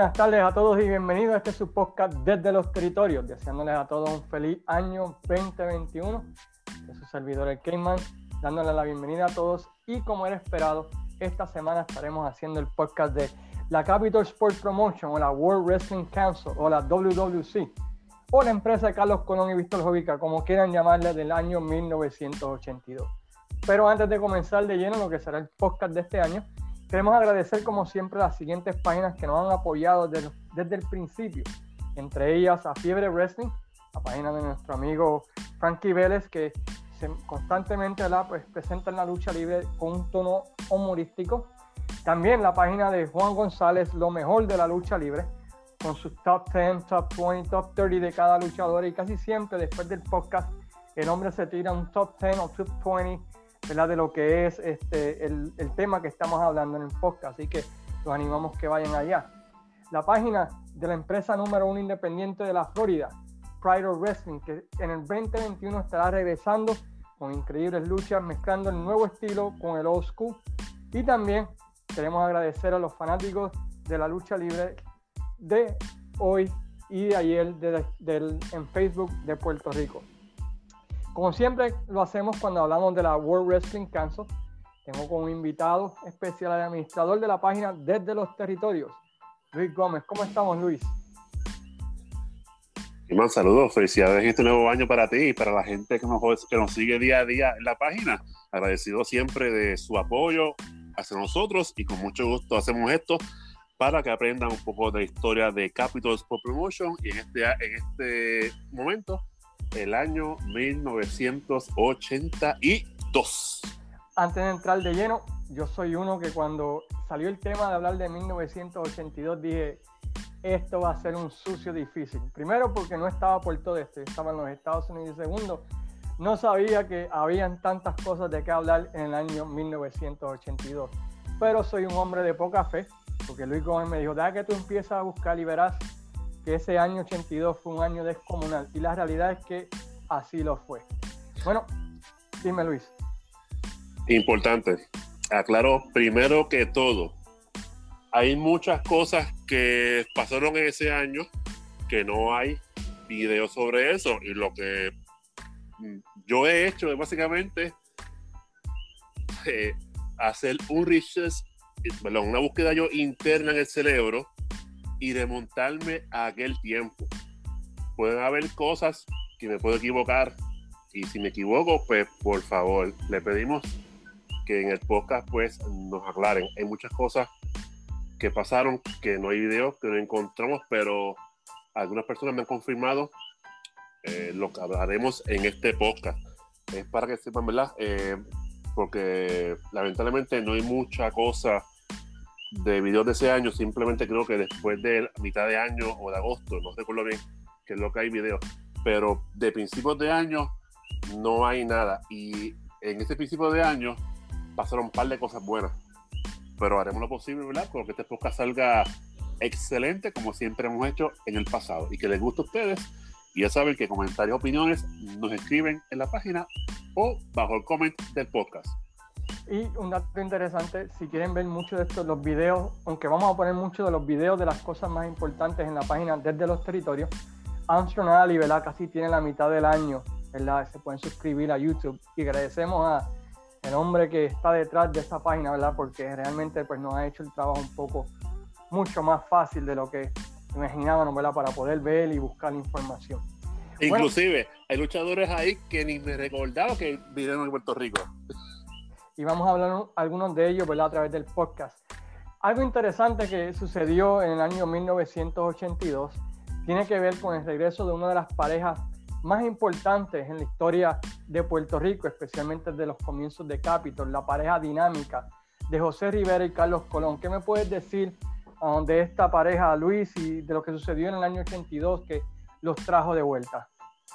buenas tardes a todos y bienvenidos a este su podcast desde los territorios, deseándoles a todos un feliz año 2021. De su servidor el Cayman, dándoles la bienvenida a todos y como era esperado, esta semana estaremos haciendo el podcast de la Capital Sports Promotion o la World Wrestling Council o la WWC o la empresa de Carlos Colón y Víctor Jovica, como quieran llamarle, del año 1982. Pero antes de comenzar de lleno lo que será el podcast de este año, queremos agradecer como siempre las siguientes páginas que nos han apoyado desde, desde el principio, entre ellas a Fiebre Wrestling, la página de nuestro amigo Frankie Vélez, que se, constantemente la pues, presenta en la lucha libre con un tono humorístico. También la página de Juan González, lo mejor de la lucha libre, con sus top 10, top 20, top 30 de cada luchador. Y casi siempre después del podcast el hombre se tira un top 10 o top 20 ¿verdad? de lo que es este, el, el, tema que estamos hablando en el podcast. Así que los animamos que vayan allá. La página de la empresa número uno independiente de la Florida, Pride of Wrestling, que en el 2021 estará regresando con increíbles luchas, mezclando el nuevo estilo con el old school. Y también queremos agradecer a los fanáticos de la lucha libre de hoy y de ayer de, de, en Facebook de Puerto Rico. Como siempre lo hacemos cuando hablamos de la World Wrestling Council, tengo como invitado especial al administrador de la página Desde los Territorios, Luis Gómez. ¿Cómo estamos, Luis? Iman, saludos, felicidades en este nuevo año para ti y para la gente que nos, que nos sigue día a día en la página. Agradecido siempre de su apoyo hacia nosotros y con mucho gusto hacemos esto para que aprendan un poco de historia de Capital Sport Promotion y en este, en este momento el año 1982. Antes de entrar de lleno, yo soy uno que cuando salió el tema de hablar de 1982 dije, esto va a ser un sucio difícil. Primero porque no estaba por todo esto, estaba en los Estados Unidos. Segundo, no sabía que habían tantas cosas de qué hablar en el año 1982. Pero soy un hombre de poca fe, porque Luis Gómez me dijo, deja que tú empiezas a buscar y verás que ese año 82 fue un año descomunal. Y la realidad es que así lo fue. Bueno, dime Luis. Importante. Aclaro primero que todo. Hay muchas cosas que pasaron en ese año que no hay videos sobre eso. Y lo que yo he hecho es básicamente eh, hacer un research, una búsqueda yo interna en el cerebro y remontarme a aquel tiempo. Pueden haber cosas que me puedo equivocar y si me equivoco, pues por favor, le pedimos que en el podcast pues nos aclaren. Hay muchas cosas que pasaron, que no hay videos, que no encontramos, pero algunas personas me han confirmado eh, lo que hablaremos en este podcast. Es para que sepan, ¿verdad? Eh, porque lamentablemente no hay mucha cosa de videos de ese año, simplemente creo que después de mitad de año o de agosto, no recuerdo bien qué es lo que hay videos, pero de principios de año no hay nada. Y en ese principio de año pasaron un par de cosas buenas, pero haremos lo posible, ¿verdad? Con que este podcast salga excelente, como siempre hemos hecho en el pasado, y que les guste a ustedes. Y ya saben que comentarios, opiniones nos escriben en la página o bajo el comment del podcast. Y un dato interesante, si quieren ver mucho de estos, los videos, aunque vamos a poner muchos de los videos de las cosas más importantes en la página desde los territorios, Armstrong Ali, ¿verdad? Casi tiene la mitad del año, ¿verdad? Se pueden suscribir a YouTube y agradecemos a el hombre que está detrás de esta página, ¿verdad? Porque realmente pues nos ha hecho el trabajo un poco mucho más fácil de lo que imaginábamos, ¿verdad? Para poder ver y buscar información. Inclusive, hay luchadores ahí que ni me recordaba que vivieron en Puerto Rico y vamos a hablar algunos de ellos a través del podcast. Algo interesante que sucedió en el año 1982 tiene que ver con el regreso de una de las parejas más importantes en la historia de Puerto Rico, especialmente desde los comienzos de Capitol, la pareja dinámica de José Rivera y Carlos Colón. ¿Qué me puedes decir um, de esta pareja, Luis, y de lo que sucedió en el año 82 que los trajo de vuelta?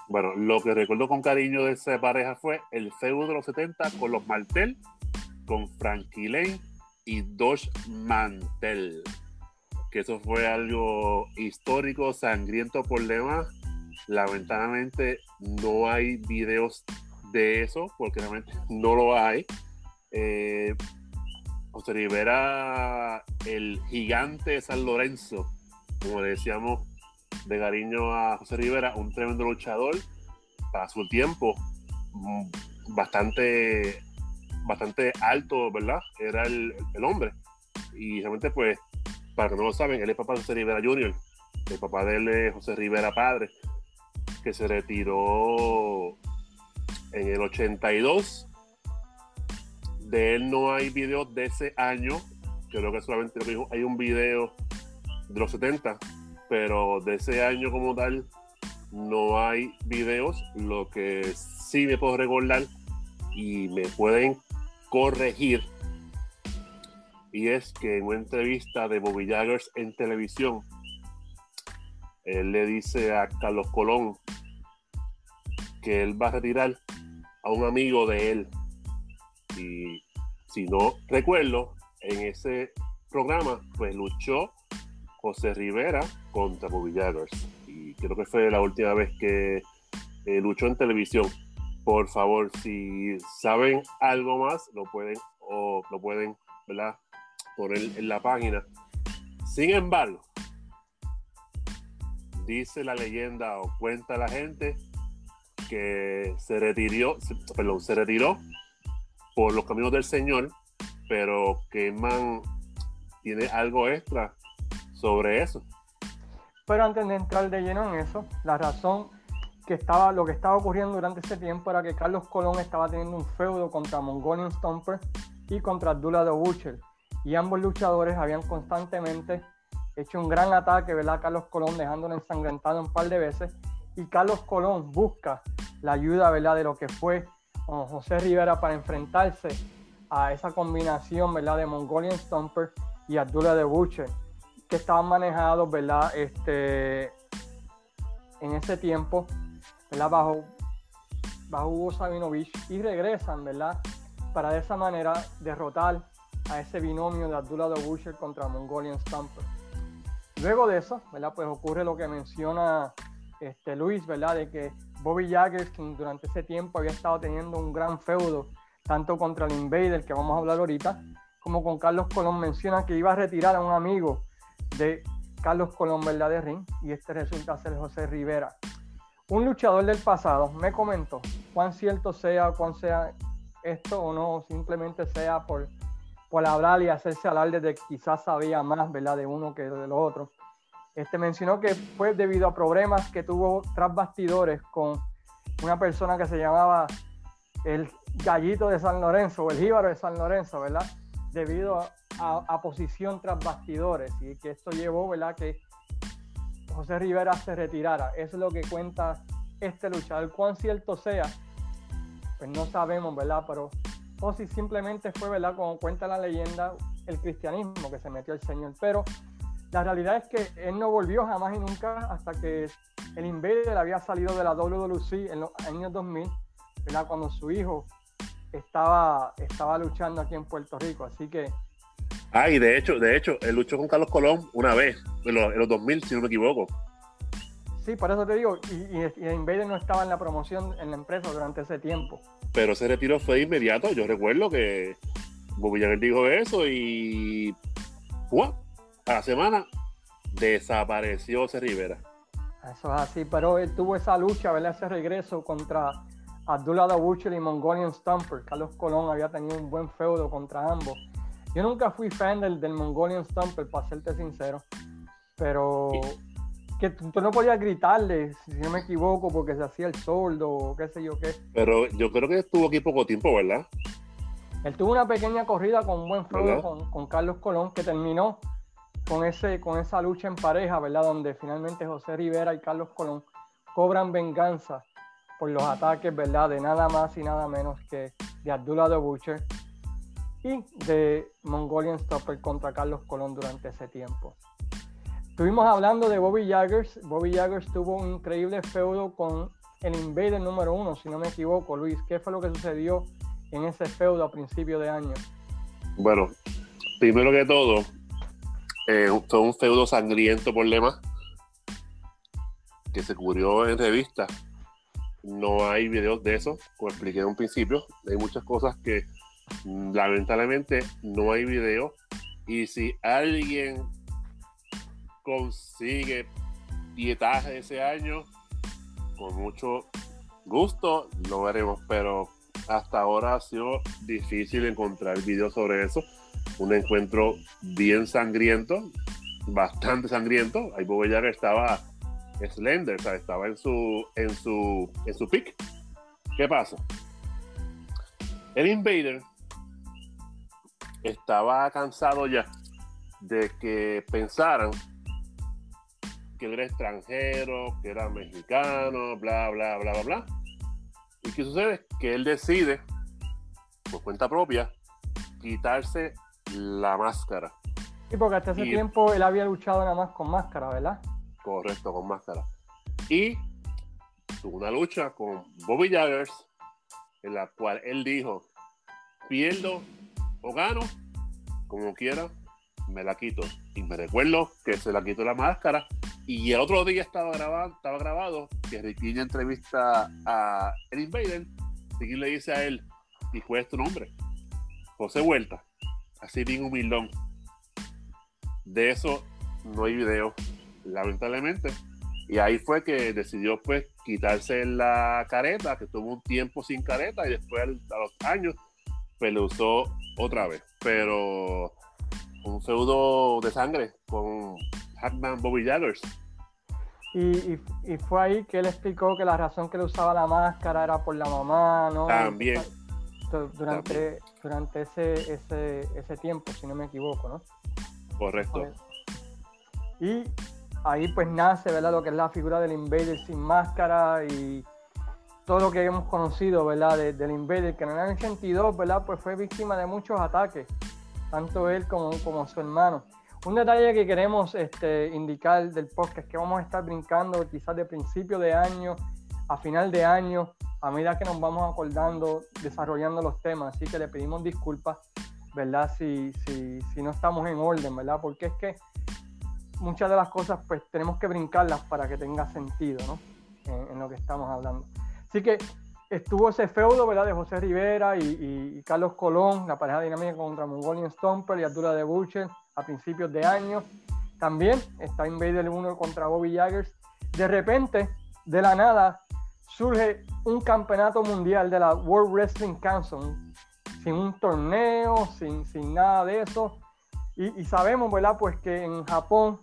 Bueno, lo que recuerdo con cariño de esa pareja fue el feudo de los 70 con los Martel con Frankie Lane y Dosh Mantel. Que eso fue algo histórico, sangriento por demás. Lamentablemente no hay videos de eso, porque realmente no lo hay. Eh, José Rivera, el gigante de San Lorenzo, como decíamos de cariño a José Rivera, un tremendo luchador para su tiempo, mm, bastante, bastante alto, ¿verdad? Era el, hombre. Y realmente, pues, para que no lo saben, él es papá de José Rivera Jr., el papá de él es José Rivera Padre, que se retiró en el 82. De él no hay videos de ese año, creo que solamente hay un video de los 70, pero de ese año como tal no hay videos. Lo que sí me puedo recordar y me pueden corregir y es que en una entrevista de Bobby Jaggers en televisión, él le dice a Carlos Colón que él va a retirar a un amigo de él. Y si no recuerdo, en ese programa, pues luchó José Rivera contra Bobby Jaggers. Y creo que fue la última vez que eh, luchó en televisión. Por favor, si saben algo más, lo pueden o lo pueden, ¿verdad? Poner en la página. Sin embargo, dice la leyenda o cuenta la gente que se retiró, perdón, se retiró por los caminos del Señor, pero que Man tiene algo extra sobre eso. Pero antes de entrar de lleno en eso, la razón que estaba, lo que estaba ocurriendo durante ese tiempo era que Carlos Colón estaba teniendo un feudo contra Mongolian Stomper y contra Abdullah de Butcher. Y ambos luchadores habían constantemente hecho un gran ataque, ¿verdad? Carlos Colón dejándolo ensangrentado un par de veces. Y Carlos Colón busca la ayuda, ¿verdad? De lo que fue José Rivera para enfrentarse a esa combinación, ¿verdad? De Mongolian Stomper y Abdullah de Butcher que estaban manejados, ¿verdad? Este, en ese tiempo, ¿verdad? Bajo, bajo Hugo Sabinovich y regresan, ¿verdad? Para de esa manera derrotar a ese binomio de Abdullah de Butcher contra Mongolian Stamper. Luego de eso, ¿verdad? Pues ocurre lo que menciona este, Luis, ¿verdad? De que Bobby Jagger, durante ese tiempo había estado teniendo un gran feudo, tanto contra el Invader, que vamos a hablar ahorita, como con Carlos Colón, menciona que iba a retirar a un amigo de Carlos Colón ¿verdad? de Ring y este resulta ser José Rivera. Un luchador del pasado me comentó cuán cierto sea, cuán sea esto o no, simplemente sea por, por hablar y hacerse alarde de que quizás sabía más ¿verdad? de uno que de los otros. Este mencionó que fue debido a problemas que tuvo tras bastidores con una persona que se llamaba el gallito de San Lorenzo o el jíbaro de San Lorenzo, ¿verdad? Debido a, posición tras bastidores y que esto llevó, ¿verdad? Que José Rivera se retirara. Eso es lo que cuenta este luchador. Cuán cierto sea, pues no sabemos, ¿verdad? Pero o si simplemente fue, ¿verdad? Como cuenta la leyenda, el cristianismo que se metió el Señor. Pero la realidad es que él no volvió jamás y nunca hasta que el Invader había salido de la WWC en los años 2000, ¿verdad? Cuando su hijo estaba, estaba luchando aquí en Puerto Rico. Así que Ah, y de hecho, de hecho, él luchó con Carlos Colón una vez, en los, 2000, si no me equivoco. Sí, por eso te digo, y, y, Invader no estaba en la promoción en la empresa durante ese tiempo. Pero ese retiro fue inmediato. Yo recuerdo que Bobby dijo eso y a la semana desapareció ese Rivera. Eso es así, pero él tuvo esa lucha, ¿verdad? Ese regreso contra Abdullah Dabuchel y Mongolian Stumper. Carlos Colón había tenido un buen feudo contra ambos. Yo nunca fui fan del, del Mongolian Stumper, para serte sincero. Pero que tú, no podías gritarle, si no me equivoco, porque se hacía el soldo o qué sé yo qué. Pero yo creo que estuvo aquí poco tiempo, ¿verdad? Él tuvo una pequeña corrida con un buen feudo con, con, Carlos Colón, que terminó con, ese, con esa lucha en pareja, ¿verdad? Donde finalmente José Rivera y Carlos Colón cobran venganza por los ataques, ¿verdad? De nada más y nada menos que de Abdullah de Butcher y de Mongolian Stopper contra Carlos Colón durante ese tiempo. Estuvimos hablando de Bobby Jaggers. Bobby Jaggers tuvo un increíble feudo con el Invader número uno, si no me equivoco, Luis. ¿Qué fue lo que sucedió en ese feudo a principio de año? Bueno, primero que todo, eh, fue un feudo sangriento por lema que se cubrió en revista. No hay videos de eso, como expliqué en un principio. Hay muchas cosas que lamentablemente no hay video y si alguien consigue dietaje ese año, con mucho gusto lo veremos, pero hasta ahora ha sido difícil encontrar videos sobre eso. Un encuentro bien sangriento, bastante sangriento. Ahí Jagger estaba slender, o sea, estaba en su, en su, en su pick. ¿Qué pasa? El Invader estaba cansado ya de que pensaran que él era extranjero, que era mexicano, bla, bla, bla, bla, bla. ¿Y qué sucede? Que él decide, por cuenta propia, quitarse la máscara. Sí, porque hasta ese tiempo él había luchado nada más con máscara, ¿verdad? Correcto, con máscara. Y tuvo una lucha con Bobby Jaggers, en la cual él dijo, pierdo o gano, como quiera, me la quito. Y me recuerdo que se la quitó la máscara. Y el otro día estaba grabado, estaba grabado que Ricky entrevista a el Invader. Ricky le dice a él, ¿y cuál es tu nombre? José Vuelta. Así bien humildón. De eso no hay video, lamentablemente. Y ahí fue que decidió pues quitarse la careta, que tuvo un tiempo sin careta y después a los años pues lo usó otra vez. Pero un feudo de sangre con Hackman Bobby Jaggers. Y, y, fue ahí que él explicó que la razón que le usaba la máscara era por la mamá, ¿no? También. Durante, durante ese, ese, ese tiempo, si no me equivoco, ¿no? Correcto. Y ahí pues nace, ¿verdad? Lo que es la figura del Invader sin máscara y todo lo que hemos conocido, ¿verdad? del Invader, que en el año 82, ¿verdad? Pues fue víctima de muchos ataques, tanto él como, su hermano. Un detalle que queremos este, indicar del podcast es que vamos a estar brincando quizás de principio de año a final de año, a medida que nos vamos acordando, desarrollando los temas. Así que le pedimos disculpas, ¿verdad? Si, si no estamos en orden, ¿verdad? Porque es que muchas de las cosas pues tenemos que brincarlas para que tenga sentido, ¿no? En, lo que estamos hablando. Así que estuvo ese feudo, ¿verdad? De José Rivera y, Carlos Colón, la pareja dinámica contra Mongolian Stomper y Abdullah de Butcher a principios de año. También está Invader 1 contra Bobby Jaggers. De repente, de la nada, surge un campeonato mundial de la World Wrestling Council, sin un torneo, sin, sin nada de eso. Y, y, sabemos, ¿verdad? Pues que en Japón,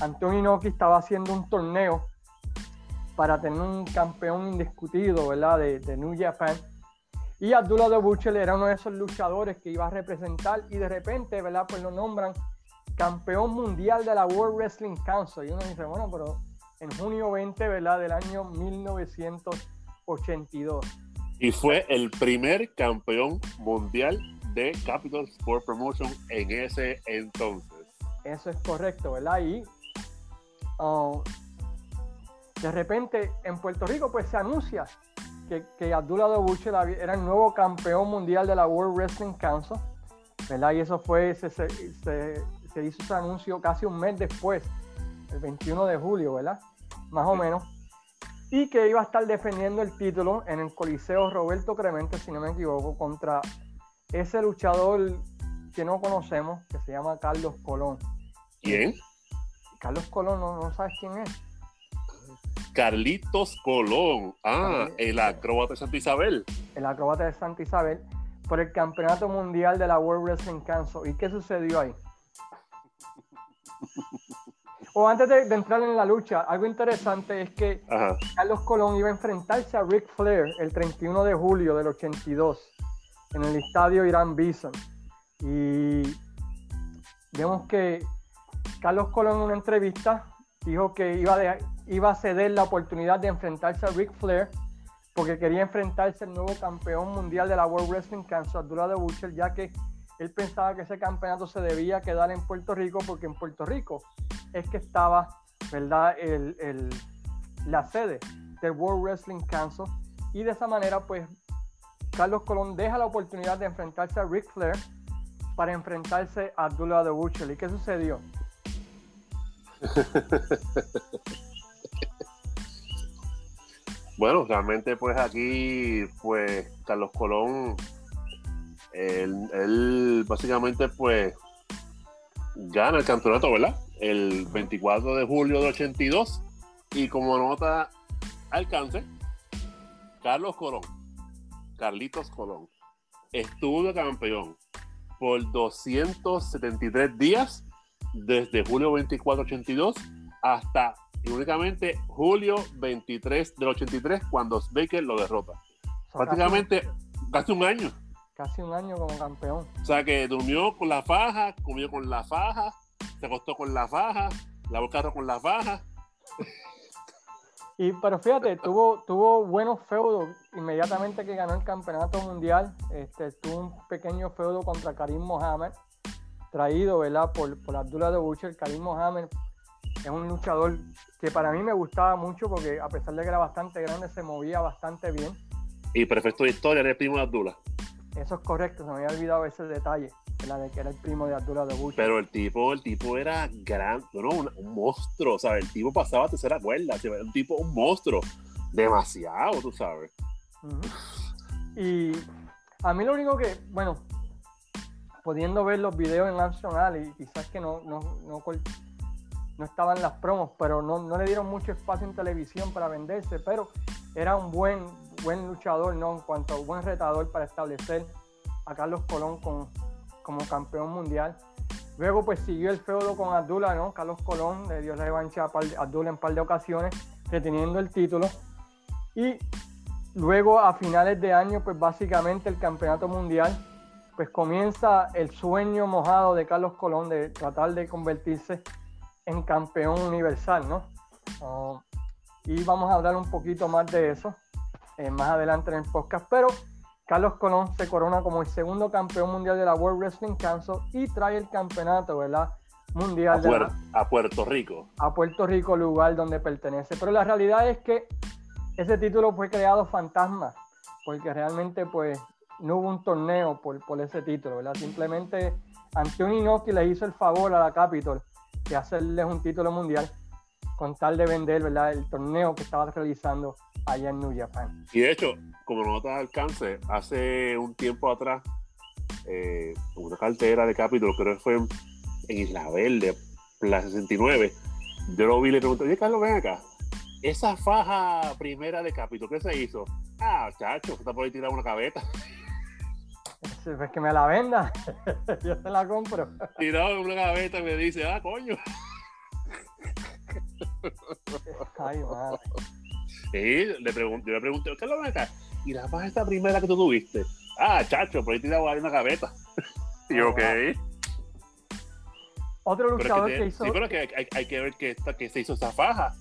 Antonio Inoki estaba haciendo un torneo para tener un campeón indiscutido, ¿verdad? De, de New Japan. Y Abdullah de Butcher era uno de esos luchadores que iba a representar y de repente, ¿verdad? Pues lo nombran campeón mundial de la World Wrestling Council. Y uno dice, bueno, pero en junio 20, ¿verdad? Del año 1982. Y fue el primer campeón mundial de Capital Sport Promotion en ese entonces. Eso es correcto, ¿verdad? Y uh, de repente en Puerto Rico pues se anuncia que, que Abdullah Butcher era el nuevo campeón mundial de la World Wrestling Council, ¿verdad? Y eso fue, se, se, se, hizo ese anuncio casi un mes después, el 21 de julio, ¿verdad? Más o menos. Y que iba a estar defendiendo el título en el Coliseo Roberto Clemente, si no me equivoco, contra ese luchador que no conocemos, que se llama Carlos Colón. ¿Quién? Carlos Colón, no, no sabes quién es. Carlitos Colón. Ah, el acróbata de Santa Isabel. El acróbata de Santa Isabel por el Campeonato Mundial de la World Wrestling Council. ¿Y qué sucedió ahí? o antes de, entrar en la lucha, algo interesante es que Carlos Colón iba a enfrentarse a Ric Flair el 31 de julio del 82 en el estadio Irán Bison. Y vemos que Carlos Colón en una entrevista dijo que iba, a ceder la oportunidad de enfrentarse a Ric Flair porque quería enfrentarse al nuevo campeón mundial de la World Wrestling Council, Abdullah de Butcher, ya que él pensaba que ese campeonato se debía quedar en Puerto Rico porque en Puerto Rico es que estaba, ¿verdad?, el, la sede del World Wrestling Council y de esa manera, pues, Carlos Colón deja la oportunidad de enfrentarse a Ric Flair para enfrentarse a Abdullah de Butcher. ¿Y qué sucedió? bueno, realmente pues aquí pues Carlos Colón, él, básicamente pues gana el campeonato, ¿verdad? el 24 de julio del 82. Y como nota alcance, Carlos Colón, Carlitos Colón, estuvo de campeón por 273 días desde julio 24 82 hasta únicamente julio 23 del 83 cuando Baker lo derrota. Prácticamente casi un año. Casi un año como campeón. O sea que durmió con la faja, comió con la faja, se acostó con la faja, lavó el carro con la faja. Y, pero fíjate, tuvo, tuvo buenos feudos inmediatamente que ganó el campeonato mundial. Este, tuvo un pequeño feudo contra Karim Mohamed, traído ¿verdad? por, por Abdullah de Butcher. Karim Mohamed es un luchador que para mí me gustaba mucho porque a pesar de que era bastante grande, se movía bastante bien. Y perfecto de historia, era el primo de Abdullah. Eso es correcto, se me había olvidado ese detalle, la de que era el primo de Abdullah de Butcher. Pero el tipo, el tipo era gran, no, un, un, monstruo, ¿sabes? El tipo pasaba a tercera cuerda, era un tipo, un monstruo. Demasiado, tú sabes. Uh -huh. Y a mí lo único que, bueno, pudiendo ver los videos en Nacional y quizás que no, no, no, no estaban las promos, pero no, no, le dieron mucho espacio en televisión para venderse, pero era un buen, buen luchador, ¿no? En cuanto a un buen retador para establecer a Carlos Colón con, como campeón mundial. Luego pues siguió el feudo con Abdullah, ¿no? Carlos Colón le dio la revancha a Abdullah en un par de ocasiones, reteniendo el título. Y luego a finales de año, pues básicamente el campeonato mundial, pues comienza el sueño mojado de Carlos Colón de tratar de convertirse en campeón universal, ¿no? Uh, y vamos a hablar un poquito más de eso eh, más adelante en el podcast, pero Carlos Colón se corona como el segundo campeón mundial de la World Wrestling Council y trae el campeonato, ¿verdad? Mundial a, Puerto, la, a Puerto Rico. A Puerto Rico, lugar donde pertenece. Pero la realidad es que ese título fue creado fantasma, porque realmente pues no hubo un torneo por, por ese título, ¿verdad? Simplemente Antonio Inoki le hizo el favor a la Capitol de hacerles un título mundial con tal de vender ¿verdad? el torneo que estaba realizando allá en New Japan. Y de hecho, como nota de alcance, hace un tiempo atrás, eh, una cartera de Capitol, creo que fue en, en Isla Verde, Plaza 69, yo lo vi y le pregunté, oye Carlos, ven acá, esa faja primera de Capitol, ¿qué se hizo? Ah, chacho, está por ahí tirado una cabeta. Es que me la venda, yo te la compro. Tirado en una gaveta y me dice, ah, coño. Ay, madre. Sí, le pregunté, yo le pregunté, ¿qué es lo que acá? ¿Y la faja esta primera que tú tuviste? Ah, chacho, por ahí tirado ahí una gaveta. y yo, Oh, ok. Otro Pero luchador es que, hizo. sí, pero es que hay, hay que ver que, esta, que se hizo esa faja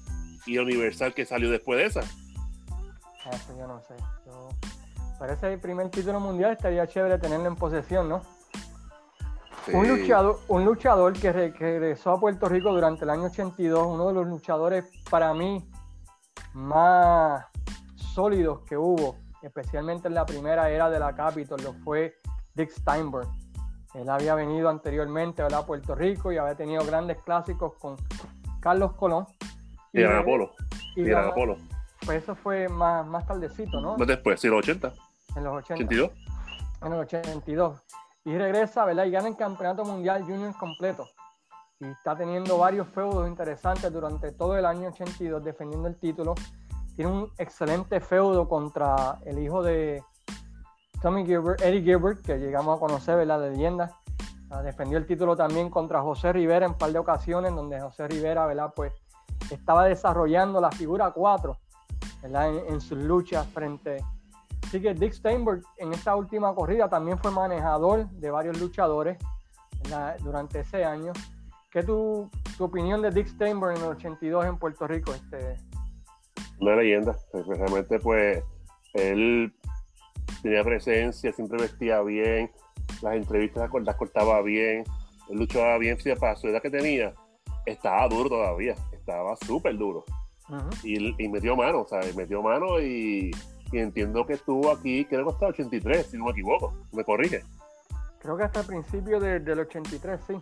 y Universal que salió después de esa. Eso yo no sé. Yo... Parece el primer título mundial, estaría chévere tenerlo en posesión, ¿no? Un, luchador, un luchador que, re- que regresó a Puerto Rico durante el año 82, uno de los luchadores para mí más sólidos que hubo, especialmente en la primera era de la Capitol, lo fue Dick Steinberg. Él había venido anteriormente ¿verdad? a Puerto Rico y había tenido grandes clásicos con Carlos Colón. Y Gran Apolo. y Gran Apolo. Pues eso fue más, más tardecito, ¿no? Más después, sí, los 80, En los 80. 82. en el 82. Y regresa, ¿verdad? Y gana el campeonato mundial junior completo. Y está teniendo varios feudos interesantes durante todo el año 82 defendiendo el título. Tiene un excelente feudo contra el hijo de Tommy Gilbert, Eddie Gilbert, que llegamos a conocer. De leyenda. Ah, defendió el título también contra José Rivera en un par de ocasiones, donde José Rivera, ¿verdad? Pues estaba desarrollando la figura 4, ¿verdad? En, en sus luchas frente Así que Dick Steinberg en esta última corrida también fue manejador de varios luchadores ¿verdad? durante ese año. ¿Qué tu, tu opinión de Dick Steinberg en el 82 en Puerto Rico? Este, Una leyenda. Realmente, pues, él tenía presencia, siempre vestía bien, las entrevistas las cort- las cortaba bien, él luchaba bien, para su edad que tenía, estaba duro todavía, estaba súper duro. Y, y metió mano, o sea, metió mano y, y entiendo que estuvo aquí, creo que hasta el 83, si no me equivoco, me corrige. Creo que hasta el principio de- del 83, sí.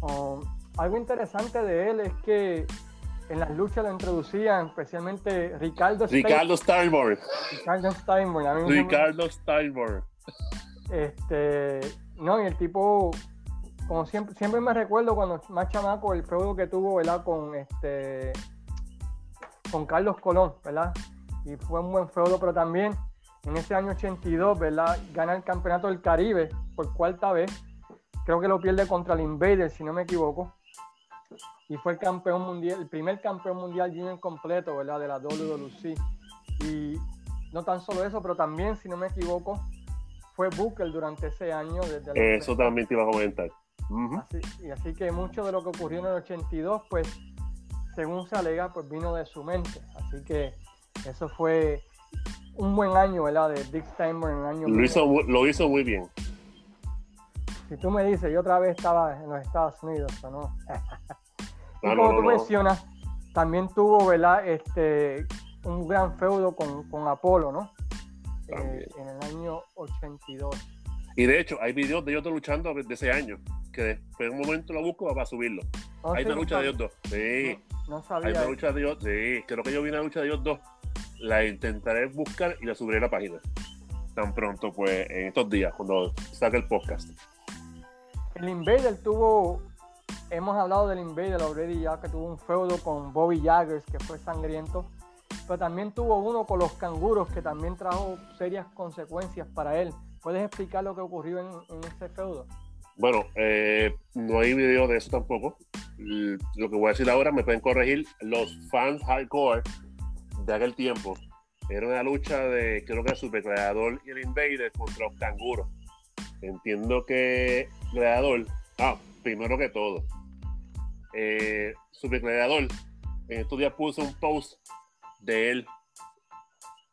Um, algo interesante de él es que en las luchas lo introducían especialmente Ricardo, Ricardo Steinborn, Ricardo Steinberg. A mí Ricardo Steinborn. Este, no, y el tipo como siempre, siempre me recuerdo cuando más chamaco el feudo que tuvo, ¿verdad? Con este con Carlos Colón, ¿verdad? Y fue un buen feudo, pero también en ese año 82, ¿verdad? Gana el campeonato del Caribe por cuarta vez. Creo que lo pierde contra el Invader, si no me equivoco. Y fue el campeón mundial, el primer campeón mundial junior completo, ¿verdad? De la WWE. Y no tan solo eso, pero también, si no me equivoco, fue Booker durante ese año. Desde eso también te iba a comentar. así, y así que mucho de lo que ocurrió en el 82, pues, según se alega, pues vino de su mente. Así que eso fue un buen año, ¿verdad? De Dick Steinberg en el año. Lo hizo, lo hizo muy bien. Si tú me dices, yo otra vez estaba en los Estados Unidos, ¿o no? y como tú mencionas, también tuvo, ¿verdad? Este, un gran feudo con, con Apolo, ¿no? Eh, en el año 82. Y de hecho, hay videos de ellos luchando de ese año, que después en un momento lo busco para subirlo. Oh, hay una lucha de ellos dos. Sí. No, sabía. Hay una lucha de ellos, sí. Creo que yo vi una lucha de ellos dos. La intentaré buscar y la subiré a la página. Tan pronto, pues, en estos días, cuando saque el podcast. El Invader tuvo, hemos hablado del Invader already ya, que tuvo un feudo con Bobby Jaggers, que fue sangriento pero también tuvo uno con los canguros que también trajo serias consecuencias para él. ¿Puedes explicar lo que ocurrió en, ese feudo? Bueno, eh, no hay video de eso tampoco. Lo que voy a decir ahora me pueden corregir los fans hardcore de aquel tiempo. Era una lucha de, creo que el Supercreador y el Invader contra los canguros. Entiendo que Creador, ah, primero que todo, eh, Supercreador en estos días puso un post de él,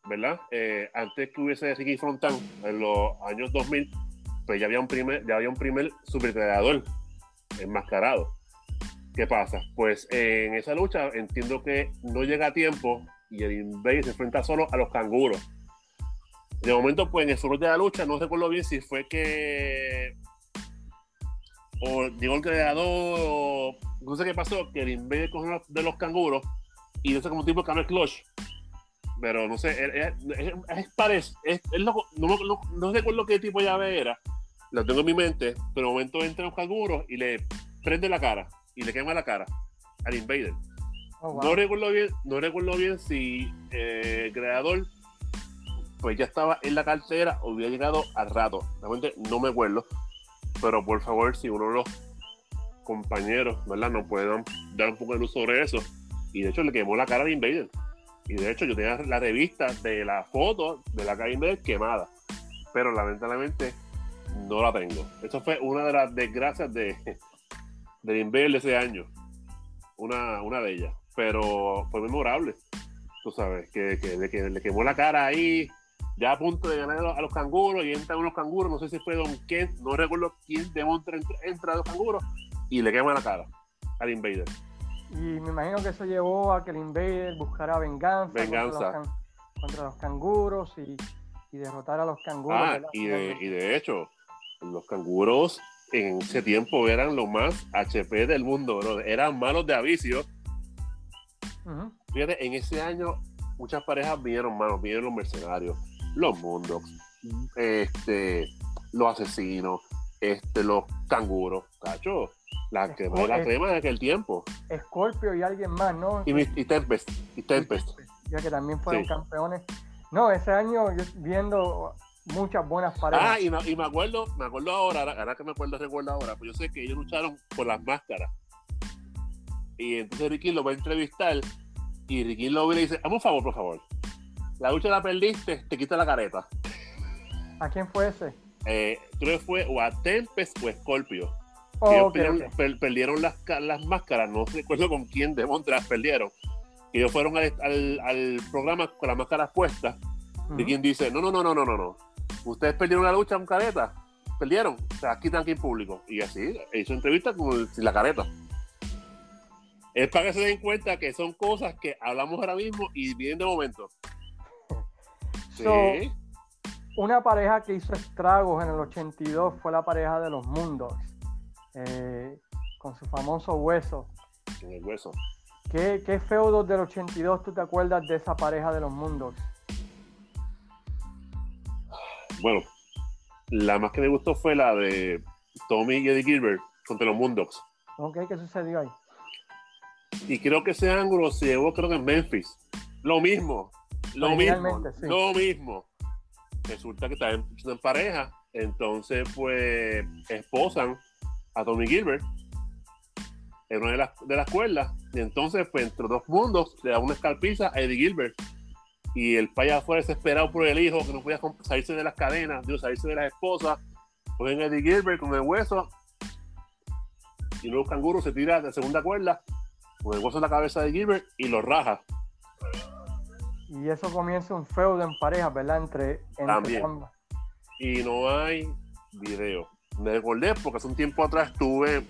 ¿verdad? Eh, antes que hubiese Ricky Frontán en los años 2000, pues ya había un primer, ya había un primer enmascarado. ¿Qué pasa? Pues en esa lucha entiendo que no llega a tiempo y el Invader se enfrenta solo a los canguros. De momento, pues en el foro de la lucha, no recuerdo bien si fue que o llegó el creador, no sé qué pasó, que el Invader cogió de los canguros y no sé como tipo Camel Clutch. Pero no sé, es, es, es, es, no, no, no, recuerdo qué tipo de llave era. Lo tengo en mi mente, pero de momento entra un canguro y le prende la cara y le quema la cara al Invader. Oh, no, recuerdo bien, no recuerdo bien si eh, el creador pues ya estaba en la cartera o había llegado al rato. Realmente no me acuerdo. Pero por favor, si uno de los compañeros, ¿verdad? Nos pueden dar un poco de luz sobre eso y de hecho le quemó la cara de Invader. Y de hecho yo tenía la revista de la foto de la cara de Invader quemada. Pero lamentablemente no la tengo. Eso fue una de las desgracias de, de Invader de ese año. Una, una de ellas. Pero fue memorable. Tú sabes, que, le quemó la cara ahí, ya a punto de ganar a los canguros, y entran unos canguros, no sé si fue Don Kent, no recuerdo quién de entra, entra a los canguros, y le quema la cara al Invader. Y me imagino que eso llevó a que el Invader buscara venganza, Contra, los canguros y, y, derrotar a los canguros. Ah, y, de, y de hecho, los canguros en ese tiempo eran los más HP del mundo, eran malos de avicio. Fíjate, en ese año muchas parejas vinieron manos, vinieron los mercenarios, los mundos, este, los asesinos, este, los canguros, cacho la que la crema de aquel tiempo. Scorpio y alguien más, ¿no? Y, y Tempest. Y Tempest. Ya que también fueron campeones. No, ese año viendo muchas buenas parejas. Ah, y me, y me acuerdo, me acuerdo ahora, ahora que me acuerdo, recuerdo ahora, pues yo sé que ellos lucharon por las máscaras. Y entonces Ricky lo va a entrevistar y Ricky lo le dice, hazme un favor, por favor. La lucha la perdiste, te quita la careta. ¿A quién fue ese? Eh, creo que fue o a Tempest o a Scorpio ellos perdieron, las, las, máscaras, no recuerdo con quién de Montreal perdieron. Ellos fueron al, al, programa con las máscaras puestas. Y quien dice: No, no, no, no, no, no, no. Ustedes perdieron la lucha con careta. Perdieron. O sea, aquí están aquí en público. Y así hizo entrevista con sin la careta. Es para que se den cuenta que son cosas que hablamos ahora mismo y vienen de momento. Sí. una pareja que hizo estragos en el 82 fue la pareja de los mundos. Eh, con su famoso hueso. el hueso. ¿Qué, ¿Qué feudos del 82 tú te acuerdas de esa pareja de los mundos? Bueno, la más que me gustó fue la de Tommy y Eddie Gilbert contra los Moondogs. Ok, ¿qué sucedió ahí? Y creo que ese ángulo se llevó, creo que en Memphis. Lo mismo, lo mismo, sí. lo mismo. Resulta que estaban en pareja, entonces pues esposan a Tommy Gilbert en una de las, de las cuerdas. Y entonces, pues, entre dos mundos, le da una escalpiza a Eddie Gilbert. Y el payaso fue desesperado por el hijo, que no podía salirse de las cadenas, Dios, salirse de las esposas. Cogen a Eddie Gilbert con el hueso. Y luego Canguro se tira de segunda cuerda, con el hueso en la cabeza de Gilbert y lo raja. Y eso comienza un feudo en pareja, ¿verdad? Entre, entre También. ambas. Y no hay video. Me recordé porque hace un tiempo atrás estuve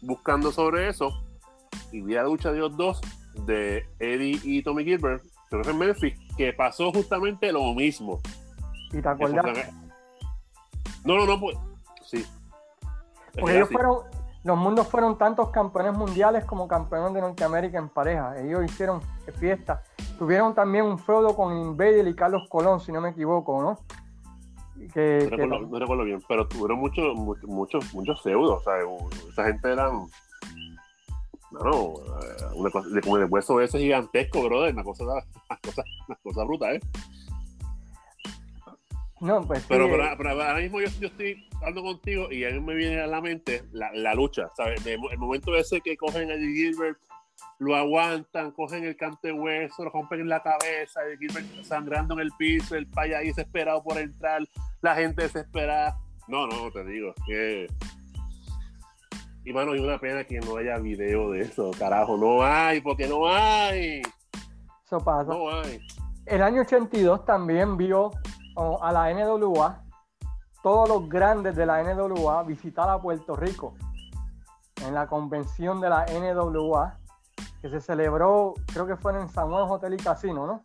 buscando sobre eso y vi la lucha de los dos de Eddie y Tommy Gilbert, creo que en Memphis, que pasó justamente lo mismo. ¿Y te acuerdas? No, no, no, pues sí. Porque ellos fueron, los mundos fueron tantos campeones mundiales como campeones de Norteamérica en pareja. Ellos hicieron fiesta. Tuvieron también un feudo con Invader y Carlos Colón, si no me equivoco, ¿no? Que, no, que- recuerdo, no recuerdo bien, pero tuvieron muchos muchos muchos muchos feudos, o sea, esa gente eran no, eh, una cosa, de como el hueso ese gigantesco, brother, una cosa, una cosa, una cosa brutal, ¿eh? No, pues Pero, eh, pero, pero ahora mismo yo, yo estoy hablando contigo y a mí me viene a la mente la, la lucha, ¿sabes? El momento ese que cogen a Gilbert, lo aguantan, cogen el cante hueso, lo rompen en la cabeza, Gilbert sangrando en el piso, el paya ahí desesperado por entrar, la gente desesperada. No, no, te digo, que... Y mano, hay una pena que no haya video de eso, carajo, no hay, porque no hay, eso pasa. no hay. El año 82 también vio a la NWA, todos los grandes de la NWA visitar a Puerto Rico en la convención de la NWA que se celebró, creo que fue en San Juan Hotel y Casino, ¿no?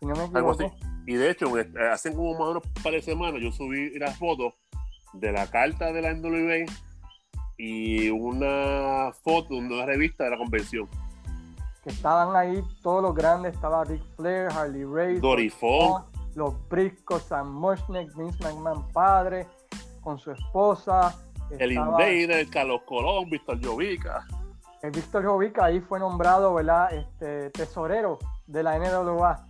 Si no me Algo equivoco. así. Y de hecho, eh, hace como más o menos un par de semanas, yo subí las fotos de la carta de la NWA y una foto de una revista de la convención. Que estaban ahí todos los grandes, estaba Ric Flair, Harley Race, Dory Funk, los Briscoes, Sam Mushnick, Vince McMahon padre, con su esposa. el estaba- Invader, Carlos Colón, Víctor Llovica. El Víctor Jovica ahí fue nombrado, ¿verdad? Este, tesorero de la NWA.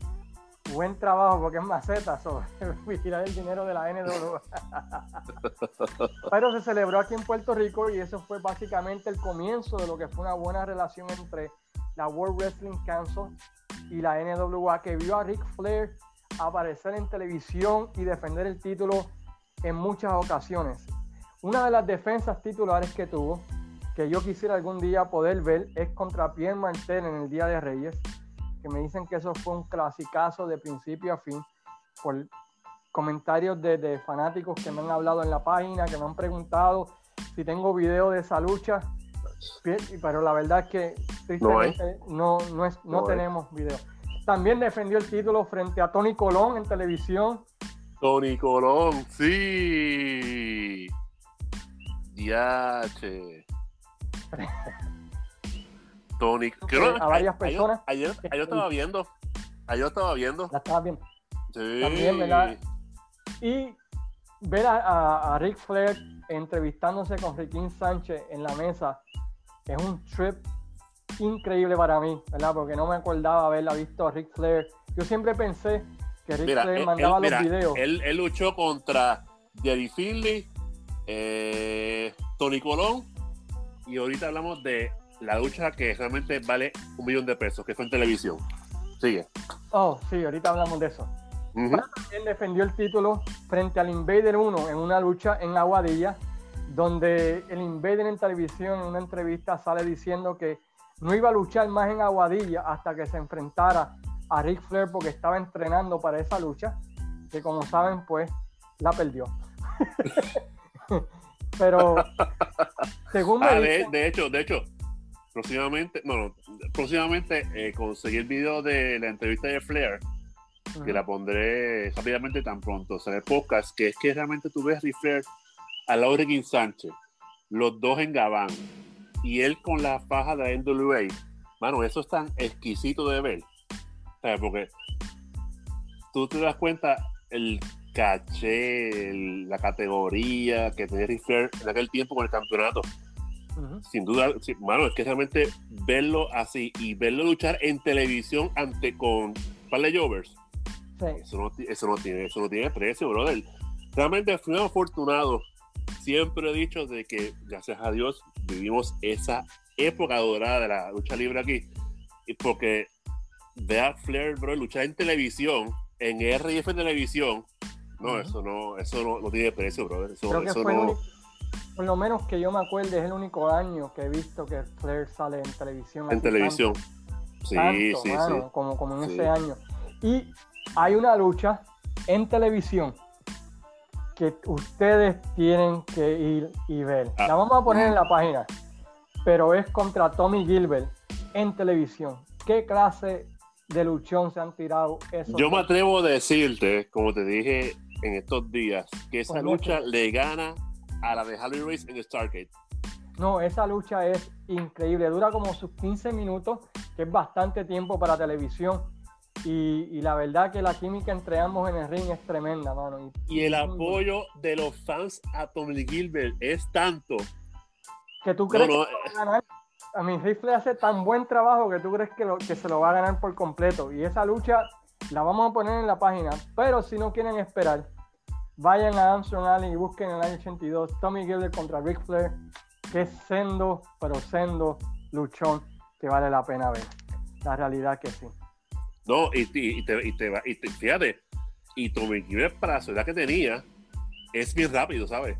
Buen trabajo porque es maceta sobre vigilar el dinero de la NWA. Pero se celebró aquí en Puerto Rico y eso fue básicamente el comienzo de lo que fue una buena relación entre la World Wrestling Council y la NWA que vio a Ric Flair aparecer en televisión y defender el título en muchas ocasiones. Una de las defensas titulares que tuvo que yo quisiera algún día poder ver es contra Pierre Martel en el Día de Reyes, que me dicen que eso fue un clasicazo de principio a fin, por comentarios de, de fanáticos que me han hablado en la página, que me han preguntado si tengo video de esa lucha, pero la verdad es que tristemente no, no, es, no tenemos video. También defendió el título frente a Tony Colón en televisión. Tony Colón, sí. Diache. Tony, creo- a varias personas. Ayer, ayer, estaba viendo. Ayer estaba viendo. La estaba viendo. Sí. También, ¿verdad? Y ver a, a, a Ric Flair entrevistándose con Riquín Sánchez en la mesa es un trip increíble para mí, ¿verdad? Porque no me acordaba haberla visto a Ric Flair. Yo siempre pensé que Ric Mira, Flair él, mandaba él- los mira, videos. él- él luchó contra Jerry Finley, eh, Tony Colón, y ahorita hablamos de la lucha que realmente vale un millón de pesos, que fue en televisión. Sigue. Oh, sí, ahorita hablamos de eso. Ujú. Él defendió el título frente al Invader 1 en una lucha en Aguadilla, donde el Invader en televisión en una entrevista sale diciendo que no iba a luchar más en Aguadilla hasta que se enfrentara a Ric Flair porque estaba entrenando para esa lucha, que como saben, pues la perdió. Pero según me Ah, de, dicen- de hecho, de hecho, próximamente, no, no, próximamente eh, conseguí el video de la entrevista de Flair, que la pondré rápidamente tan pronto sale el podcast, que es que realmente tú ves a Ric Flair de Ricky Sánchez, los dos en Gabán, y él con la faja de la NWA. Mano, eso es tan exquisito de ver. ¿Sabes? Porque tú te das cuenta el caché, el- la categoría que tenía Ric Flair en aquel tiempo con el campeonato. Sin duda, mano, es que realmente verlo así y verlo luchar en televisión ante con de Jovers, eso, no, eso, no, tiene, eso no tiene precio, brother. Realmente fui afortunado. Siempre he dicho de que, gracias a Dios, vivimos esa época dorada de la lucha libre aquí. Y porque ve a Flair, bro, luchar en televisión, en RF televisión, no, eso no, eso no, tiene precio, bro. Eso, eso no. por lo menos que yo me acuerde, es el único año que he visto que Flair sale en televisión. En televisión. sí, sí, sí. Como, como en ese año. Y hay una lucha en televisión que ustedes tienen que ir y ver. Ah. La vamos a poner en la página, pero es contra Tommy Gilbert en televisión. ¿Qué clase de luchón se han tirado esos Yo me atrevo a decirte, como te dije en estos días, que esa lucha le gana a la de Harley Race en Stargate. No, esa lucha es increíble, dura como sus 15 minutos, que es bastante tiempo para televisión. Y, la verdad que la química entre ambos en el ring es tremenda, mano. Y, el apoyo de los fans a Tommy Gilbert es tanto. Que tú crees que va a ganar. A mi rifle hace tan buen trabajo que tú crees que, lo, que se lo va a ganar por completo. Y esa lucha la vamos a poner en la página. Pero si no quieren esperar, vayan a Armstrong Alley y busquen el año 82 Tommy Gilbert contra Ric Flair, que es sendo, pero sendo luchón que vale la pena ver. La realidad que sí. No, y, te, y, te, y te, fíjate, y Tommy Gilbert para la ciudad que tenía, es bien rápido, ¿sabes?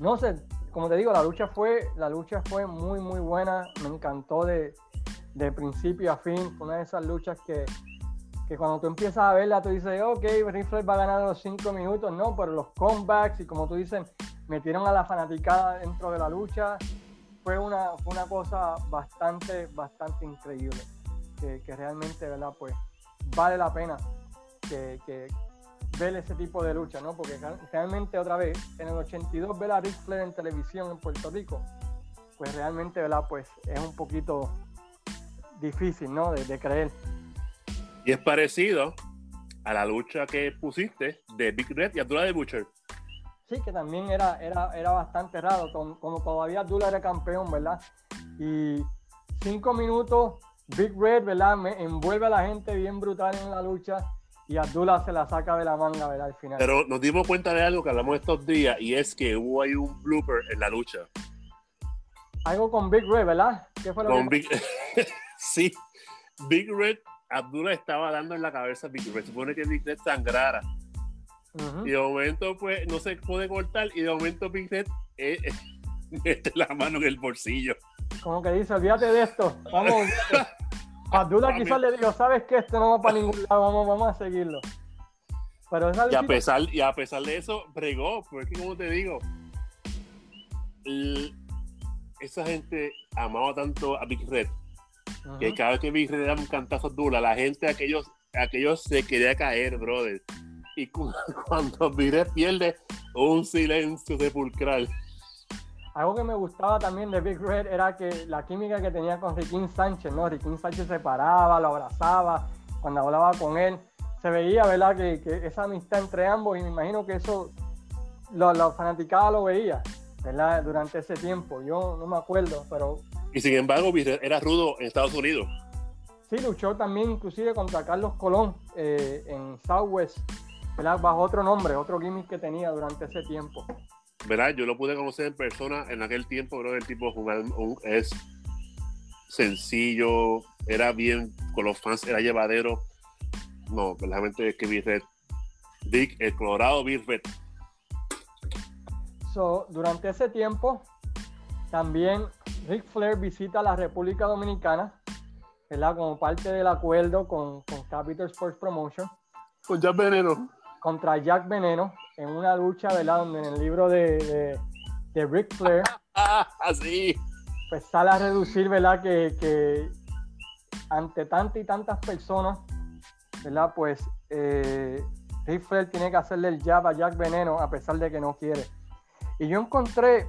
No sé, como te digo, la lucha fue, la lucha fue muy, muy buena. Me encantó de, de principio a fin. Fue una de esas luchas que, que cuando tú empiezas a verla, tú dices, ok, Ric va a ganar los cinco minutos, no, pero los comebacks y como tú dices, metieron a la fanaticada dentro de la lucha. Fue una, fue una cosa bastante, bastante increíble que, realmente, ¿verdad? Pues vale la pena que, ver ese tipo de lucha, ¿no? Porque realmente otra vez, en el 82 ver a Ric Flair en televisión en Puerto Rico, pues realmente, ¿verdad? Pues es un poquito difícil, ¿no? De, creer. Y es parecido a la lucha que pusiste de Big Red y Abdullah de Butcher. Sí, que también era, era, era bastante raro, como todavía Abdullah era campeón, ¿verdad? Y cinco minutos Big Red, ¿verdad? Me envuelve a la gente bien brutal en la lucha y Abdullah se la saca de la manga, ¿verdad? Al final. Pero nos dimos cuenta de algo que hablamos estos días y es que hubo ahí un blooper en la lucha. Algo con Big Red, ¿verdad? ¿Qué fue lo con Big... sí, Big Red, Abdullah estaba dando en la cabeza a Big Red. Supone que Big Red sangrara. Y de momento, pues, no se puede cortar y de momento Big Red eh, mete la mano en el bolsillo como que dice, olvídate de esto, vamos. Abdullah quizás le digo, sabes que esto no va para ningún lado, vamos, vamos a seguirlo. Pero y, a pesar, y a pesar de eso, bregó, porque como te digo, esa gente amaba tanto a Big Red, que cada vez que Big Red daba un cantazo Abdullah, la gente, aquellos, aquellos se quería caer, brother. Y cuando Big Red pierde, un silencio sepulcral. Algo que me gustaba también de Big Red era que la química que tenía con Riquín Sánchez, ¿no? Riquín Sánchez se paraba, lo abrazaba, cuando hablaba con él, se veía, ¿verdad? Que, esa amistad entre ambos y me imagino que eso, la, la fanaticada lo veía, ¿verdad? Durante ese tiempo, yo no me acuerdo, pero... Y sin embargo, era rudo en Estados Unidos. Sí, luchó también inclusive contra Carlos Colón eh, en Southwest, ¿verdad? Bajo otro nombre, otro gimmick que tenía durante ese tiempo. ¿Verdad? Yo lo pude conocer en persona en aquel tiempo, bro. El tipo jugar es sencillo, era bien con los fans, era llevadero. No, verdaderamente es que Big Red, Dick, el Colorado Big Red. So, durante ese tiempo, también Rick Flair visita la República Dominicana, ¿verdad? Como parte del acuerdo con, con Capital Sports Promotion. Con Jack Veneno. Contra Jack Veneno en una lucha, ¿verdad? Donde en el libro de, de, de Ric Flair, así, pues sale a reducir, ¿verdad? Que, que ante tantas y tantas personas, ¿verdad? Pues eh, Ric Flair tiene que hacerle el jab a Jack Veneno a pesar de que no quiere. Y yo encontré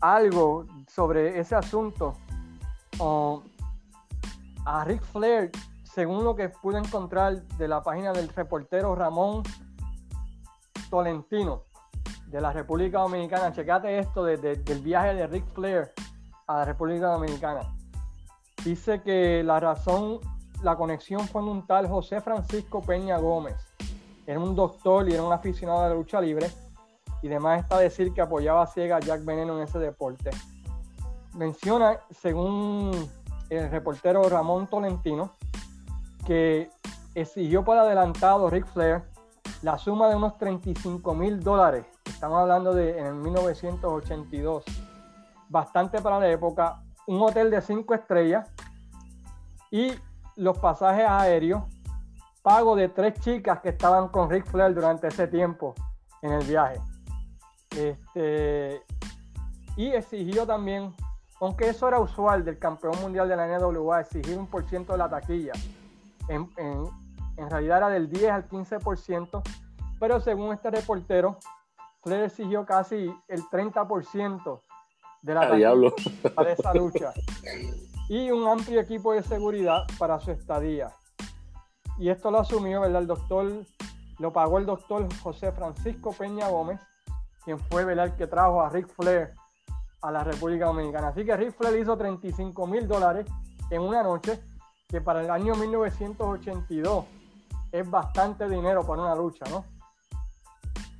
algo sobre ese asunto. a Ric Flair, según lo que pude encontrar de la página del reportero Ramón Tolentino de la República Dominicana. Checate esto del viaje de Ric Flair a la República Dominicana. Dice que la razón, la conexión fue en un tal José Francisco Peña Gómez. Era un doctor y era un aficionado de la lucha libre. Y además está decir que apoyaba a ciega a Jack Veneno en ese deporte. Menciona, según el reportero Ramón Tolentino, que exigió por adelantado Ric Flair la suma de unos 35 mil dólares. Estamos hablando de en el 1982. Bastante para la época. Un hotel de cinco estrellas y los pasajes aéreos. Pago de tres chicas que estaban con Ric Flair durante ese tiempo en el viaje. Este, y exigió también, aunque eso era usual del campeón mundial de la NWA, exigir un por ciento de la taquilla en, realidad era del 10 al 15%, pero según este reportero, Flair exigió casi el 30% de la para esa lucha y un amplio equipo de seguridad para su estadía. Y esto lo asumió, ¿verdad? El doctor, lo pagó el doctor José Francisco Peña Gómez, quien fue ¿verdad? el que trajo a Rick Flair a la República Dominicana. Así que Rick Flair hizo 35 mil dólares en una noche que para el año 1982 es bastante dinero para una lucha, ¿no?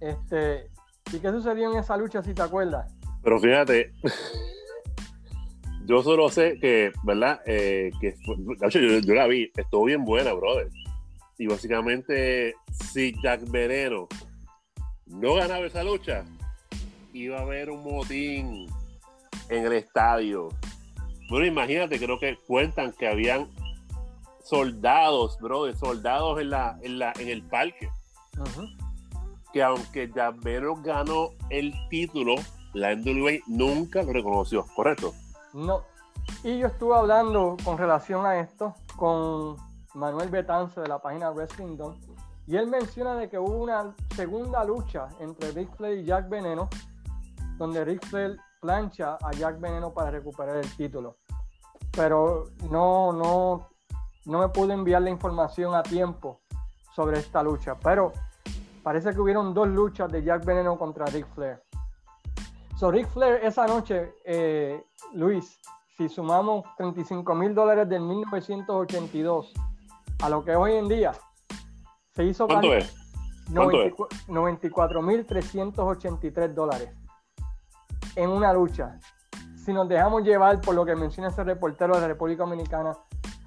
Este, ¿Y qué sucedió en esa lucha, si te acuerdas? Pero fíjate, yo solo sé que, ¿verdad? Eh, que yo, la vi, estuvo bien buena, brother. Y básicamente, si Jack Veneno no ganaba esa lucha, iba a haber un motín en el estadio. Bueno, imagínate, creo que cuentan que habían soldados, bro, de soldados en, la, en, la, en el parque. Que aunque Llavero ganó el título, la NWA nunca lo reconoció, ¿correcto? No. Y yo estuve hablando con relación a esto con Manuel Betance de la página Wrestling Dome, y él menciona de que hubo una segunda lucha entre Rick Flair y Jack Veneno, donde Rick Flair plancha a Jack Veneno para recuperar el título. Pero no, no no me pude enviar la información a tiempo sobre esta lucha, pero parece que hubieron dos luchas de Jack Veneno contra Ric Flair. So, Ric Flair esa noche, eh, Luis, si sumamos 35 mil dólares del 1982 a lo que hoy en día se hizo ¿Cuánto es? 94.383 dólares en una lucha. Si nos dejamos llevar por lo que menciona ese reportero de la República Dominicana,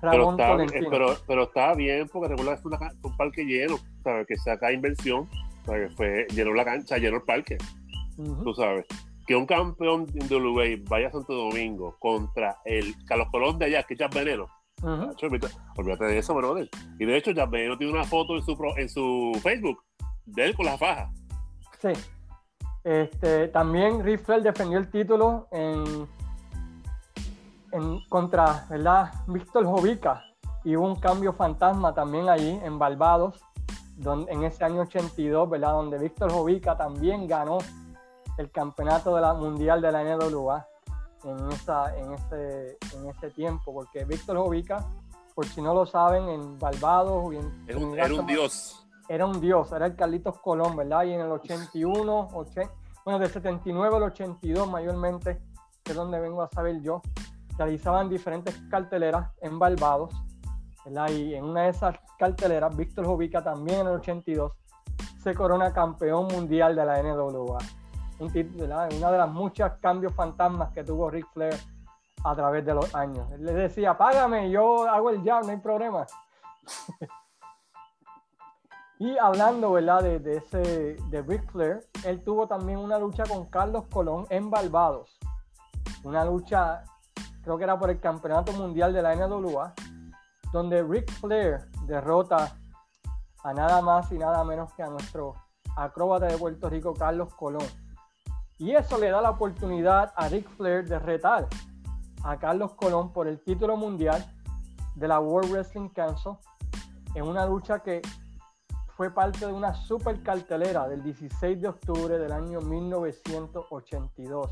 pero está, pero, pero está, bien porque recuerda que es un parque lleno, ¿sabes? Que saca inversión, ¿sabes? Fue, llenó la cancha, llenó el parque, tú sabes. Que un campeón de Uruguay vaya a Santo Domingo contra el Carlos Colón de allá, que es Jack Veneno. olvídate, de eso, brother. Y de hecho, Jack Veneno tiene una foto en su, en su Facebook de él con la faja. Sí. Este, también Riffel defendió el título en en, contra ¿verdad? Víctor Jovica y hubo un cambio fantasma también allí en Barbados, donde, en ese año 82, ¿verdad? donde Víctor Jovica también ganó el campeonato de la mundial de la NWA en, esa, en, ese, en ese tiempo, porque Víctor Jovica, por si no lo saben, en Barbados... era, un, era un dios. Era un dios, era el Carlitos Colón, ¿verdad? Y en el 81, bueno, de 79 al 82 mayormente, que es donde vengo a saber yo, realizaban diferentes carteleras en Barbados. Y en una de esas carteleras, Víctor Jovica también en el 82 se corona campeón mundial de la NWA. Un una de las muchas cambios fantasmas que tuvo Ric Flair a través de los años. Él le decía, págame, yo hago el jab, no hay problema. y hablando ¿verdad? De, ese, de Ric Flair, él tuvo también una lucha con Carlos Colón en Barbados. Una lucha creo que era por el Campeonato Mundial de la NWA, donde Ric Flair derrota a nada más y nada menos que a nuestro acróbata de Puerto Rico, Carlos Colón. Y eso le da la oportunidad a Ric Flair de retar a Carlos Colón por el título mundial de la World Wrestling Council en una lucha que fue parte de una super cartelera del 16 de octubre del año 1982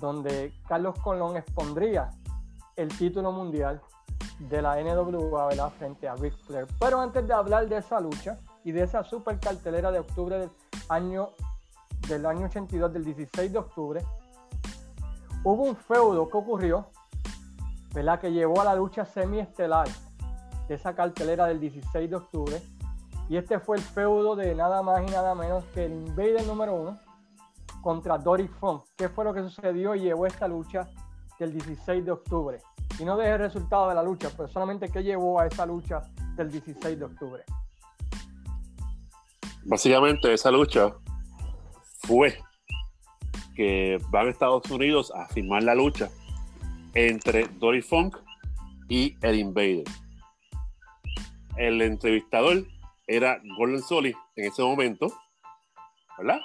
donde Carlos Colón expondría el título mundial de la NWA frente a Ric Flair. Pero antes de hablar de esa lucha y de esa super cartelera de octubre del año del año 82, del 16 de octubre, hubo un feudo que ocurrió, ¿verdad? Que llevó a la lucha semiestelar de esa cartelera del 16 de octubre. Y este fue el feudo de nada más y nada menos que el Invader número uno contra Dory Funk. ¿Qué fue lo que sucedió y llevó esta lucha del 16 de octubre? Y no deje el resultado de la lucha, pero solamente qué llevó a esa lucha del 16 de octubre. Básicamente esa lucha fue que van a Estados Unidos a firmar la lucha entre Dory Funk y el Invader. El entrevistador era Golden Solid en ese momento, ¿verdad?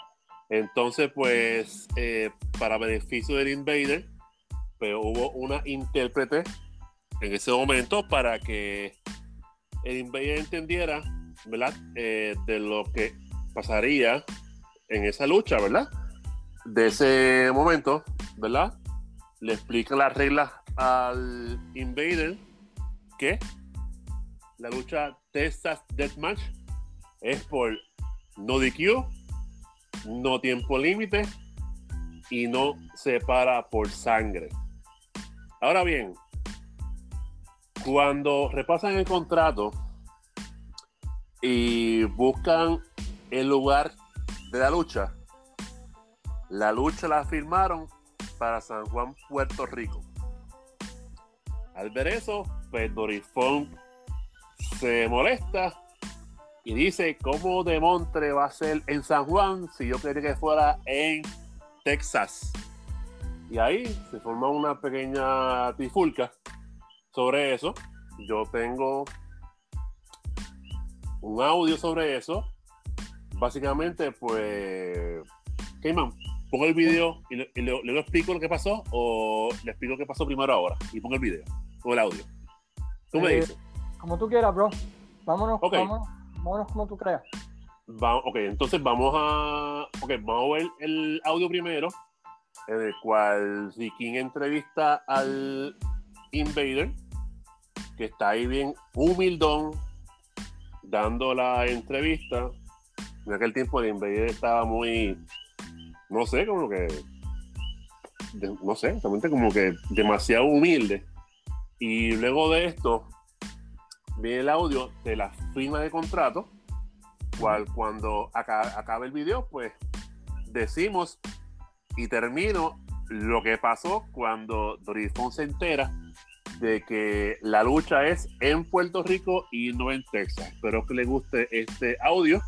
Entonces, pues, eh, para beneficio del Invader, pero pues, hubo una intérprete en ese momento para que el Invader entendiera, ¿verdad? Eh, de lo que pasaría en esa lucha, ¿verdad? De ese momento, ¿verdad? Le explica las reglas al Invader que la lucha Texas Deathmatch es por no DQ, no tiempo límite y no se para por sangre. Ahora bien, cuando repasan el contrato y buscan el lugar de la lucha, la lucha la firmaron para San Juan, Puerto Rico. Al ver eso, pues Dorifón se molesta y dice, ¿cómo de Montre va a ser en San Juan si yo quería que fuera en Texas? Y ahí se forma una pequeña trifulca sobre eso. Yo tengo un audio sobre eso. Básicamente, pues, Cayman, pongo el video y, le, le, explico lo que pasó o le explico lo que pasó primero ahora y pongo el video o el audio. Tú me eh, dices. Como tú quieras, bro. Vámonos, vámonos, vámonos como tú creas. ok, entonces vamos a. Ok, vamos a ver el audio primero, en el cual King entrevista al Invader, que está ahí bien humildón, dando la entrevista. En aquel tiempo el Invader estaba muy. No sé, como que. no sé, realmente como que demasiado humilde. Y luego de esto, viene el audio de la firma de contrato, cual cuando acabe el video, pues decimos y termino lo que pasó cuando Dorifón se entera de que la lucha es en Puerto Rico y no en Texas. Espero que le guste este audio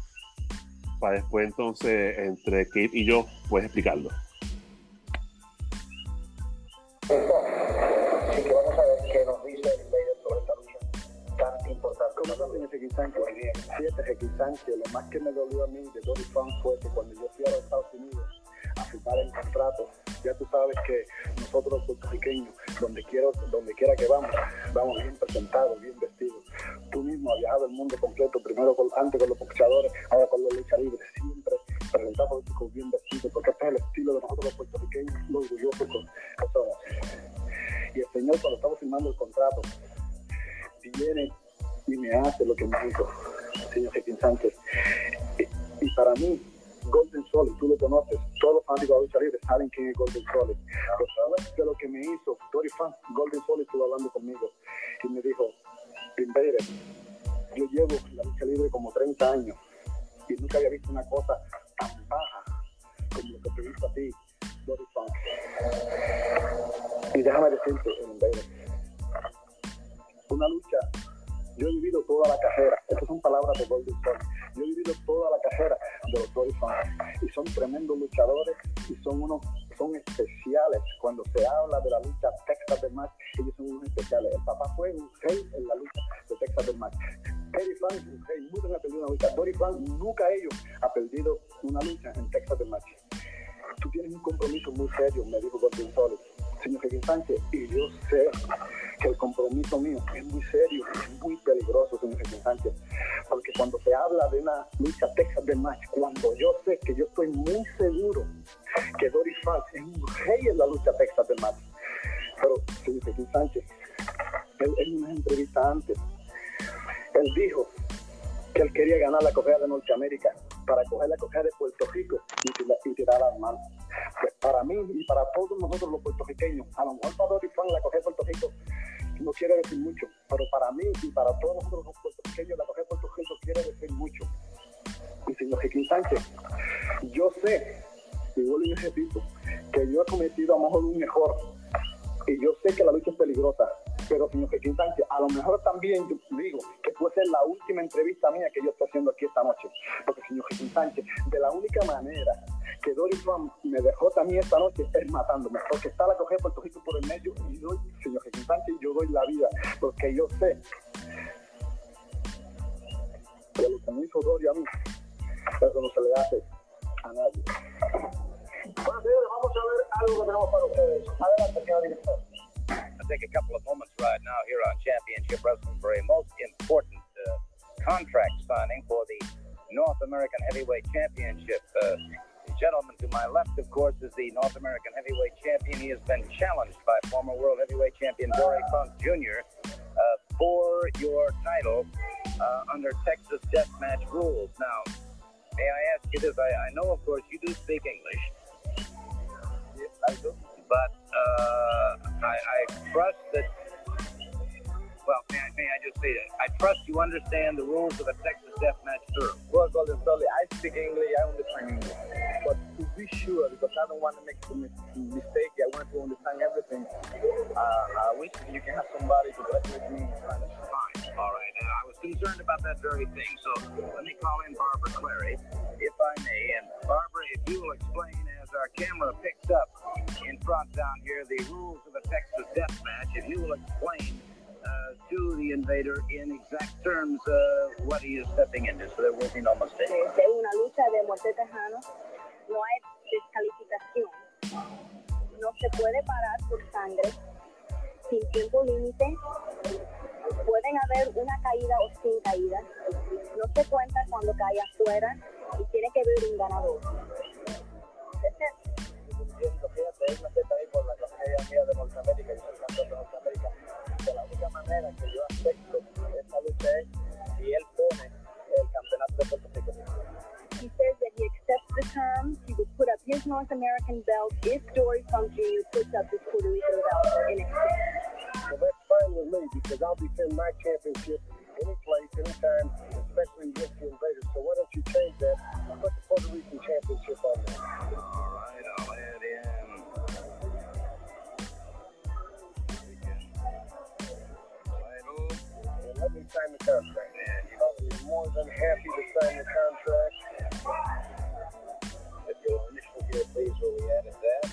para después entonces entre Kate y yo pues explicarlo. Fíjate, Sánchez, lo más que me dolió a mí de Dory Fan fue que cuando yo fui a los Estados Unidos a firmar el contrato, ya tú sabes que nosotros puertorriqueños, donde, quiero, donde quiera que vamos, vamos bien presentados, bien vestidos. Tú mismo has viajado el mundo completo, primero con, antes con los boxeadores, ahora con los lucha libres, siempre presentados bien vestidos, porque este es el estilo de nosotros los puertorriqueños, lo orgullosos con Y el Señor cuando estamos firmando el contrato, viene y me hace lo que me dijo, señor Sánchez. Y, para mí, Golden Solid, tú lo conoces, todos los fanáticos de lucha libre saben quién es Golden Solid. Pero sabes de lo que me hizo, Dory Fan, Golden Solid estuvo hablando conmigo y me dijo, Invader, yo llevo la lucha libre como 30 años y nunca había visto una cosa tan baja como lo que te visto a ti, Fan. Y déjame decirte, Invader, una lucha yo he vivido toda la carrera, estas son palabras de Golden Stone. Yo he vivido toda la carrera de los Dory y son tremendos luchadores y son unos son especiales cuando se habla de la lucha Texas del Match, ellos son unos especiales. El papá fue un rey en la lucha de Texas del Match. Terry Frank un rey, nunca ha perdido una lucha. Dory Frank nunca ellos ha perdido una lucha en Texas del Match. Tú tienes un compromiso muy serio, me dijo Golden Solid señor Sánchez, y yo sé que el compromiso mío es muy serio, es muy peligroso, señor Sánchez, porque cuando se habla de una lucha Texas de match, cuando yo sé que yo estoy muy seguro que Doris Fox es un rey en la lucha Texas de match, pero señor Sánchez, él en una entrevista antes, él dijo que él quería ganar la correa de Norteamérica para coger la correa de Puerto Rico y, tirar para mí y para todos nosotros los puertorriqueños, a lo mejor para Dory Fan la coge Puerto Rico no quiere decir mucho, pero para mí y para todos nosotros los puertorriqueños la coge Puerto Rico quiere decir mucho. Y señor Jequín Sánchez, yo sé, y vuelvo y repito, que yo he cometido a lo mejor un mejor y yo sé que la lucha es peligrosa, pero señor Jequín Sánchez, a lo mejor también yo digo que puede ser la última entrevista mía que yo estoy haciendo aquí esta noche, porque señor Jequín Sánchez, de la única manera que Doris Trump me dejó también esta noche es matándome, porque está la coger Puerto Rico por el medio y doy, señor Jequín Sánchez, yo doy la vida, porque yo sé que lo que me hizo Doris a mí, eso no se le hace a nadie. Bueno, señores, vamos a ver algo que tenemos para ustedes. Adelante, señor director. I'll take a couple of moments right now here on Championship Wrestling for a most important uh, contract signing for the North American Heavyweight Championship. Uh, the gentleman to my left, of course, is the North American Heavyweight Champion. He has been challenged by former World Heavyweight Champion Dory Funk Jr. Uh, for your title under Texas Deathmatch rules. Now, may I ask you this? I, I know, of course, you do speak English. Yes, I do. But uh, I, I trust that. Well, may I, may I just say that I trust you understand the rules of a Texas Deathmatch tour. Well, Golden Sully, I speak English, I understand English. But to be sure, because I don't want to make a mistake, I want to understand everything. Uh, I wish you can have somebody to work with me in Spanish. Fine. All right. Uh, I was concerned about that very thing, so let me call in Barbara Clary, if I may. And Barbara, if you will explain, as our camera picks up in front down here, the rules of a Texas Deathmatch, if you will explain. Uh, to the invader in exact terms uh, what he is stepping into, so there will be no mistake. Este es una lucha de muerte tejano, no hay descalificación, no se puede parar por sangre, sin tiempo límite, pueden haber una caída o sin caída, no se cuenta cuando cae afuera y tiene que haber un ganador. North American belt if Dory Funk Jr. puts up his Puerto Rican belt in exchange. So that's fine with me because I'll defend my championship any place, anytime, especially against the invaders. So why don't you change that? Put the Puerto Rican championship on there. All right, I'll add in. And let me sign the contract. I'll be more than happy to sign the contract. If you'll initial here, please, where we added that.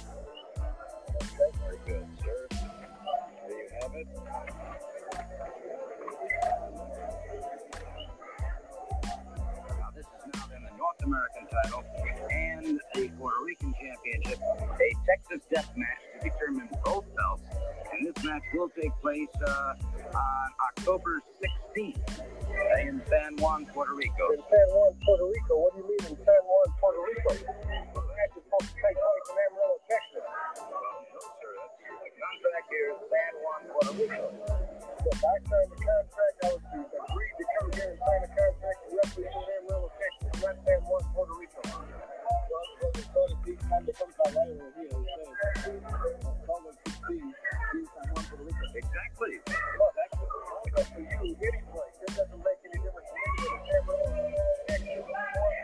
Okay, very good, sir. There you have it. American title and the Puerto Rican championship, a Texas death match to determine both belts. And this match will take place uh, on October 16th uh, in San Juan, Puerto Rico. In San Juan, Puerto Rico. What do you mean in San Juan, Puerto Rico? The match is supposed to take place in Amarillo, Texas. No, sir. That's, the contract here is San Juan, Puerto Rico. I signed the contract. I was agreed to come here and sign the contract to represent Puerto Rico. So I'm going to go to see time to come to. Exactly. That's you, any place. It doesn't make any difference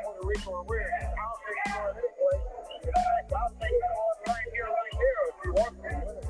Puerto Rico, or where. I'll take you on place. In fact, I'll take you on right here, right here, if you want to.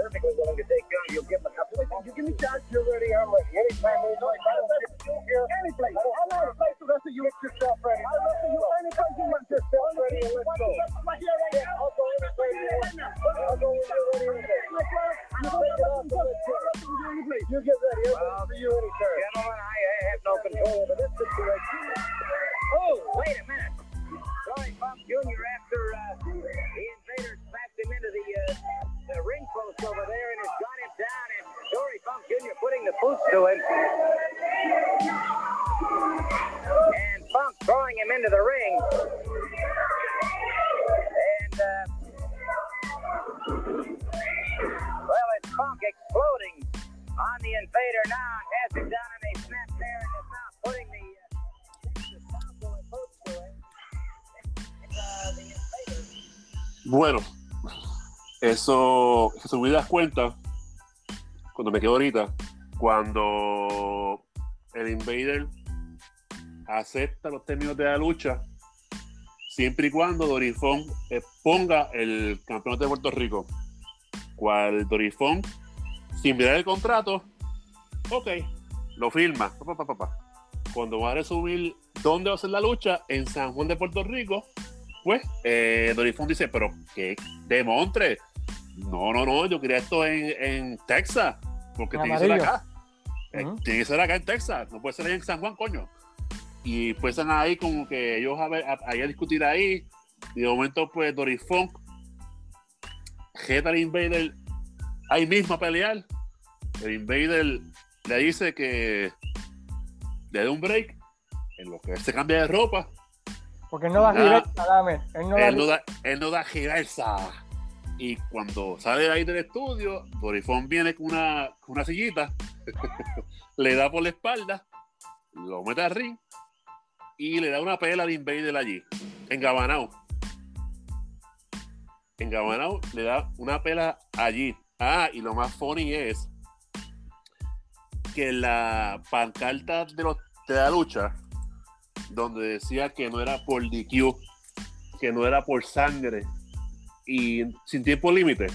cuenta, cuando me quedo ahorita, cuando el Invader acepta los términos de la lucha, siempre y cuando Dorifón ponga el campeonato de Puerto Rico. Cual Dorifón, sin mirar el contrato, ok, lo firma. pa, pa, pa. Cuando va a resumir dónde va a ser la lucha, en San Juan de Puerto Rico, pues eh, Dorifón dice, pero ¿qué demontre? No, no, no, yo quería esto en, en Texas, porque En tiene que ser acá. Eh. Tiene que ser acá en Texas, no puede ser ahí en San Juan, coño. Y pues están ahí como que ellos a, ver, a, ahí a discutir ahí. Y de momento, pues Doris Funk, al Invader ahí mismo a pelear. El Invader le dice que le dé un break en lo que él se cambia de ropa. Porque él no da reversa, dame. Él no da no da, él no da reversa. Y cuando sale de ahí del estudio, Dorifón viene con una, con una sillita, le da por la espalda, lo mete al ring y le da una pela al Invader allí, en Gabanao. En Gabanao le da una pela allí. Ah, y lo más funny es que la pancarta de, los, de la lucha, donde decía que no era por DQ, que no era por sangre y sin tiempo límite,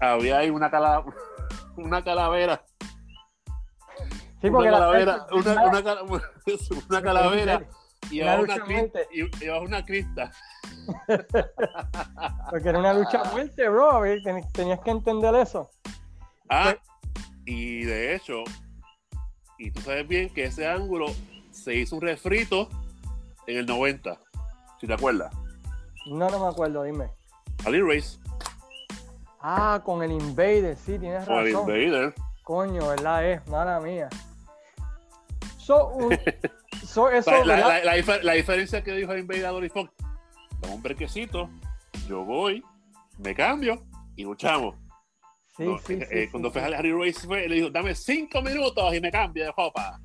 había ahí una, cala- una calavera, Sí, una calavera, una, la- una cala- una calavera y Una abajo una, a cri- muerte. y- y abajo una crista. Porque era una lucha a muerte, bro. Tenías que entender eso. Ah, y de hecho, y tú sabes bien que ese ángulo se hizo un refrito en el 90, si te acuerdas. No, no me acuerdo, dime. Ali Race, Ah, con el Invader, sí, tienes con el razón. Invader. Coño, ¿verdad? Es, mala mía. So, un- so, eso, La, la- la- la difer- la diferencia que dijo el Invader Funk, dame un brequecito, yo voy, me cambio y luchamos. sí, No, sí, eh, sí, eh, cuando fue a Harry Race fue, le dijo, dame cinco minutos y me cambio de ropa.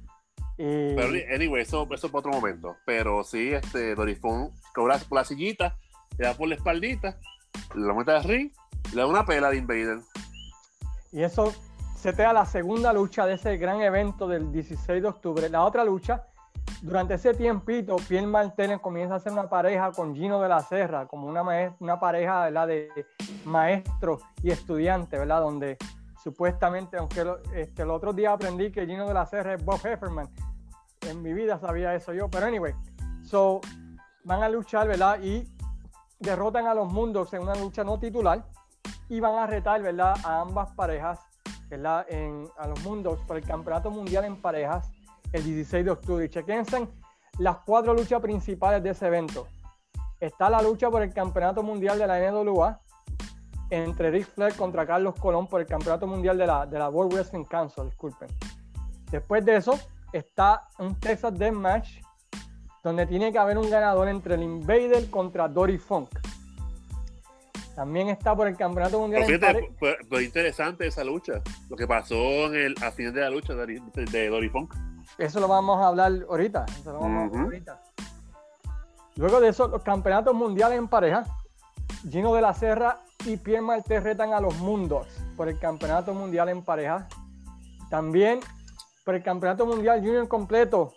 Y- Pero anyway, eso, eso por otro momento. Pero sí, este Doris Funk cobra por la sillita, le da por la espaldita, lo mete al ring, le da una pela de Invader. Y eso se te da la segunda lucha de ese gran evento del 16 de octubre. La otra lucha, durante ese tiempito, Pierre Martínez comienza a hacer una pareja con Gino de la Serra, como una, una pareja ¿verdad? de maestro y estudiante, ¿verdad? Donde supuestamente, aunque lo- este, el otro día aprendí que Gino de la Serra es Bob Hefferman, en mi vida sabía eso yo, pero anyway, so van a luchar, ¿verdad? Derrotan a los mundos en una lucha no titular y van a retar, ¿verdad? A ambas parejas, ¿verdad? En, a los mundos por el Campeonato Mundial en Parejas el 16 de octubre. Y chequense las cuatro luchas principales de ese evento. Está la lucha por el Campeonato Mundial de la NWA entre Ric Flair contra Carlos Colón por el Campeonato Mundial de la, de la World Wrestling Council, disculpen. Después de eso está un Texas Death Match donde tiene que haber un ganador entre el Invader contra Dory Funk. También está por el Campeonato Mundial Pero fíjate, fue, fue interesante esa lucha. Lo que pasó en el, a final de la lucha de, de, de Dory Funk. Eso lo vamos a hablar ahorita. Eso lo vamos a hablar Ujú. ahorita. Luego de eso, los campeonatos mundiales en pareja. Gino de la Serra y Pierre Martés retan a los mundos por el campeonato mundial en pareja. También por el campeonato mundial junior completo.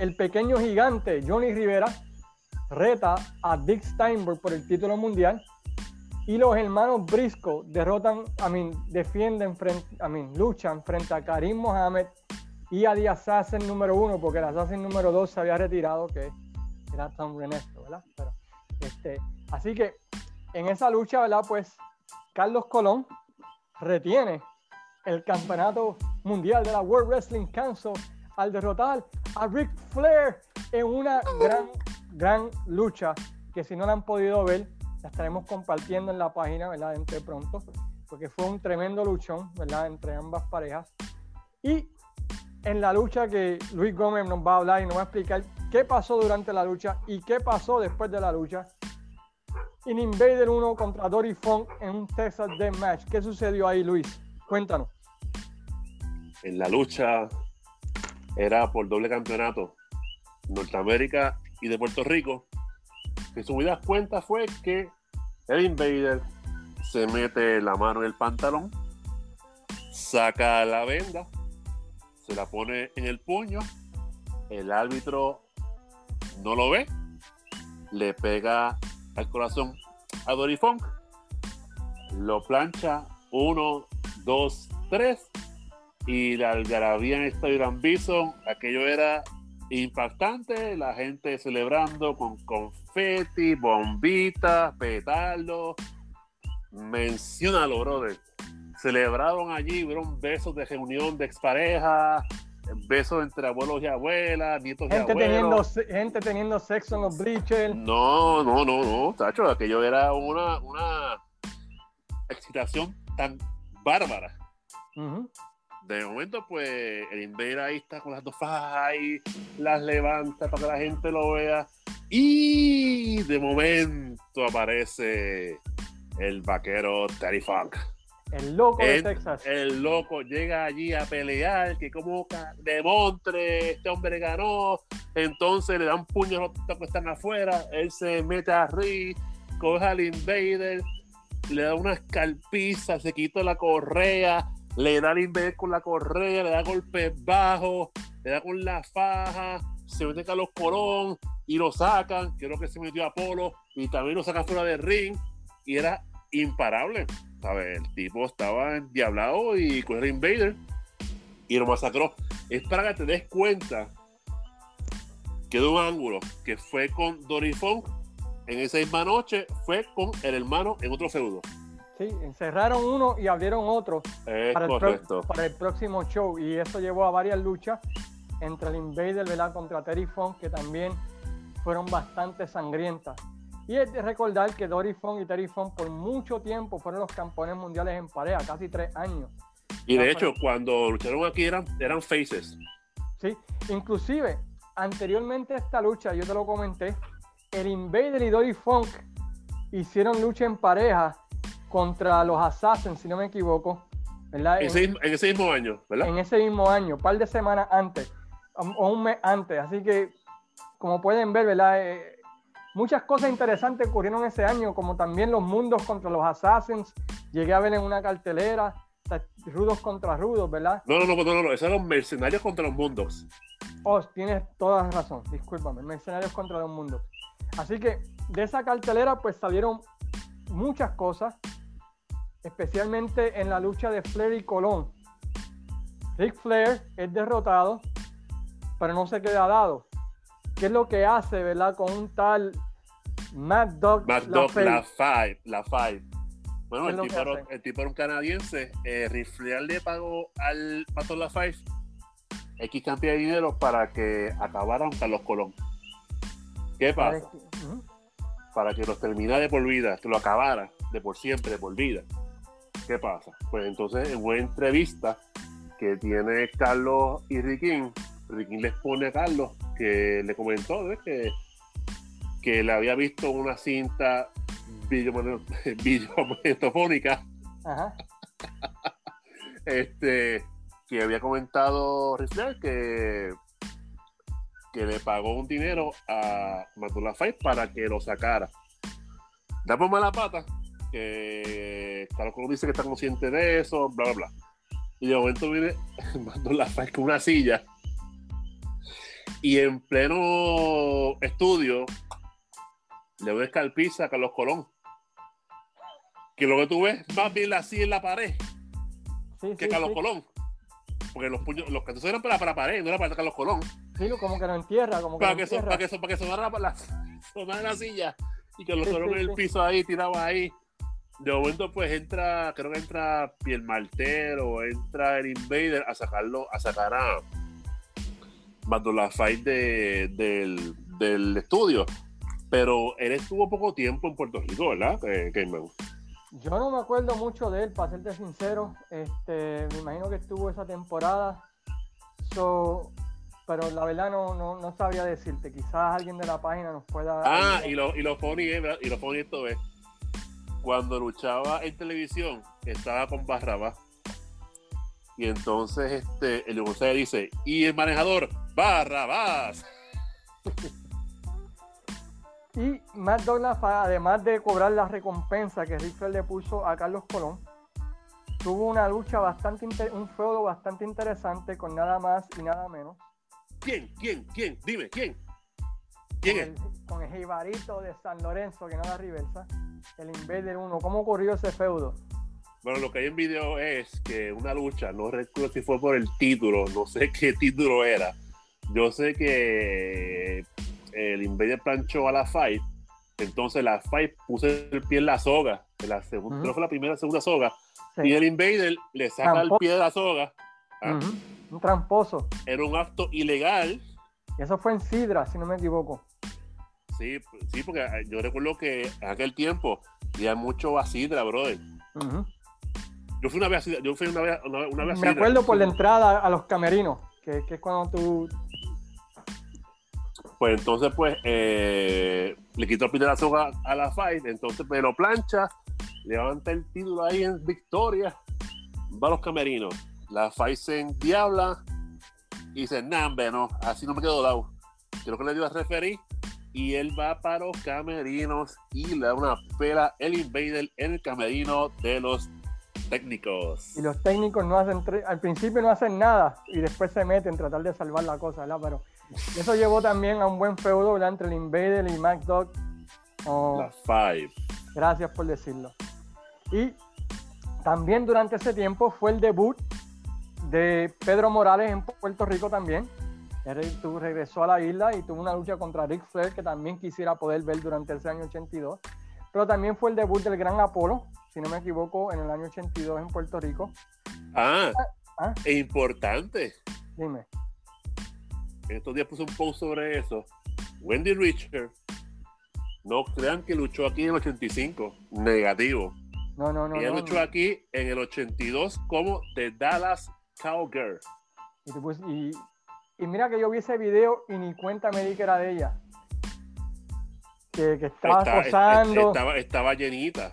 El pequeño gigante Johnny Rivera reta a Dick Steinberg por el título mundial. Y los hermanos Briscoe derrotan, a mí, defienden, frente, a mí, luchan frente a Karim Mohamed y a The Assassin número uno, porque el Assassin número dos se había retirado, que era Tom Renesto, ¿verdad? Pero, este, así que en esa lucha, ¿verdad? Pues Carlos Colón retiene el campeonato mundial de la World Wrestling Council al derrotar a Ric Flair en una gran, gran lucha que si no la han podido ver, la estaremos compartiendo en la página, ¿verdad? Entre pronto, porque fue un tremendo luchón, ¿verdad? Entre ambas parejas. Y en la lucha que Luis Gómez nos va a hablar y nos va a explicar qué pasó durante la lucha y qué pasó después de la lucha. En Invader 1 contra Dory Funk en un Texas Death Match. ¿Qué sucedió ahí, Luis? Cuéntanos. En la lucha era por doble campeonato Norteamérica y de Puerto Rico. Que su vida cuenta fue que el Invader se mete la mano en el pantalón, saca la venda, se la pone en el puño, el árbitro no lo ve, le pega al corazón a Dory Funk, lo plancha uno, dos, tres, y la algarabía en Estadio Gran Bison, aquello era impactante, la gente celebrando con confeti, bombitas, petardos. Menciónalo, brother. Celebraron allí, vieron besos de reunión de exparejas, besos entre abuelos y abuelas, nietos gente y teniendo, abuelos. se- gente teniendo sexo en los bleachers. No, no, no, no, tacho, aquello era una, una excitación tan bárbara. De momento, pues, el Invader ahí está con las dos fajas ahí, las levanta para que la gente lo vea. Y de momento aparece el vaquero Terry Funk. El loco de Texas. el loco llega allí a pelear, que como demontre, este hombre ganó. Entonces le dan puños a los que están afuera. Él se mete a Rick, coge al Invader, le da una escalpiza, se quita la correa, le da al Invader con la correa, le da golpes bajos, le da con la faja, se mete Carlos Colón y lo sacan. Creo que se metió a Apolo y también lo sacan fuera del ring y era imparable. ¿sabes? El tipo estaba endiablado y con el Invader y lo masacró. Es para que te des cuenta que de un ángulo que fue con Dory Funk en esa misma noche fue con el hermano en otro feudo. Sí, encerraron uno y abrieron otro Es para el, para próximo show. Y eso llevó a varias luchas entre el Invader ¿verdad? contra Terry Funk, que también fueron bastante sangrientas. Y es de recordar que Dory Funk y Terry Funk por mucho tiempo fueron los campeones mundiales en pareja, casi tres años. Y de hecho, cuando lucharon aquí eran, eran faces. ¿sí? Inclusive, anteriormente a esta lucha, yo te lo comenté, el Invader y Dory Funk hicieron lucha en pareja contra los Assassins, si no me equivoco, ¿verdad? En ese, mismo- en ese mismo año, ¿verdad? en ese mismo año, un par de semanas antes, o un mes antes. Así que, como pueden ver, ¿verdad? Eh, muchas cosas interesantes ocurrieron ese año, como también los mundos contra los Assassins. Llegué a ver en una cartelera, rudos contra rudos, ¿verdad? No, no, no, no, no, esos eran mercenarios contra los mundos. Oh, tienes toda razón, discúlpame, mercenarios contra los mundos. Así que de esa cartelera pues salieron muchas cosas, especialmente en la lucha de Flair y Colón. Ric Flair es derrotado, pero no se queda dado. ¿Qué es lo que hace, verdad, con un tal Mad Dog Mad Dog, LaFave? la Five, la Five. Bueno, ¿Qué es el tipo, era, el tipo era un canadiense. Eh, Ric Flair le pagó al Pato La Five X cantidad de dinero para que acabaran Carlos Colón. ¿Qué pasa? Para que los terminara de por vida, que lo acabara de por siempre, de por vida. ¿Qué pasa? Pues entonces, en una entrevista que tiene Carlos y Riquín, Riquín les pone a Carlos que le comentó ¿ves? que, que le había visto una cinta videomagnetofónica Ajá. este, que había comentado Flair que, que le pagó un dinero a Matula Fight para que lo sacara. Da por mala pata que Carlos Colón dice que está consciente de eso, bla, bla, bla. Y de momento viene Matula Fight con una silla y en pleno estudio le doy escalpiza a Carlos Colón. Que lo que tú ves más bien la silla en la pared Sí, que sí, Carlos sí. Colón. Porque los puños, los cantos eran para, para pared, no era para Carlos Colón. Sí, como que lo entierra, como que Para lo que, son, entierra. para, que, para que sonara la, sonara la silla y que los Sí, Colón en el piso ahí, tirado ahí. De momento, pues entra, creo que entra Piel Martero, entra el Invader a sacarlo, a sacar a Mandula Fight de, del, del estudio. Pero él estuvo poco tiempo en Puerto Rico, ¿verdad? Eh? Yo no me acuerdo mucho de él, para serte sincero. Este, me imagino que estuvo esa temporada So, pero la verdad no, no, no sabría decirte. Quizás alguien de la página nos pueda. Ah, y lo, y lo funny y lo funny esto es, cuando luchaba en televisión, estaba con Barrabás. Y entonces este, el González dice, y el manejador, Barrabás. Y Matt Douglas, además de cobrar la recompensa que Ric Flair le puso a Carlos Colón, tuvo una lucha bastante, un feudo bastante interesante con nada más y nada menos. ¿Quién? ¿Quién? ¿Quién? Dime, ¿quién? ¿Quién con el, con el Jibarito de San Lorenzo, que no da reversa, el Invader 1. ¿Cómo ocurrió ese feudo? Bueno, lo que hay en video es que una lucha, no recuerdo si fue por el título, no sé qué título era. Yo sé que el Invader planchó a la Fight, entonces la Fight puso el pie en la soga, en la segunda, Ujú. creo que fue la primera, segunda soga, Sí. y el Invader le saca el pie de la soga. Ah, Un tramposo. Era un acto ilegal. Eso fue en Sidra, si no me equivoco. Sí, sí, porque yo recuerdo que en aquel tiempo había mucho a Sidra, brother. Ujú. Yo fui una vez a Sidra, yo fui una vez, una, una vez a Me acuerdo por la entrada a los camerinos, que, que es cuando tú. Pues entonces, pues, eh, le quitó el la soga a la Fight, entonces me lo plancha, levanta el título ahí en victoria, va a los camerinos. La Fight se endiabla y dice, nah, no, así no me quedo dado. Creo que le dio a referir y él va para los camerinos y le da una pela el Invader en el camerino de los técnicos. Y los técnicos no hacen. Al principio no hacen nada y después se meten a tratar de salvar la cosa, ¿verdad? Pero eso llevó también a un buen feudo, ¿verdad? Entre el Invader y Mac Dog. Oh, La Five. Gracias por decirlo. Y también durante ese tiempo fue el debut de Pedro Morales en Puerto Rico también. Re- tu- regresó a la isla y tuvo una lucha contra Ric Flair que también quisiera poder ver durante ese año 82. Pero también fue el debut del Gran Apolo, si no me equivoco, en el año 82 en Puerto Rico. Ah, Ah. e importante. Dime. En estos días puse un post sobre eso. Wendy Richard, no crean que luchó aquí en el 85, negativo. No, no, no. Ella no, luchó no. aquí en el 82 como The Dallas Cowgirl. Y, puse- y- y mira que yo vi ese video y ni cuenta me di que era de ella. Que, que estaba Está- posando. estaba, estaba llenita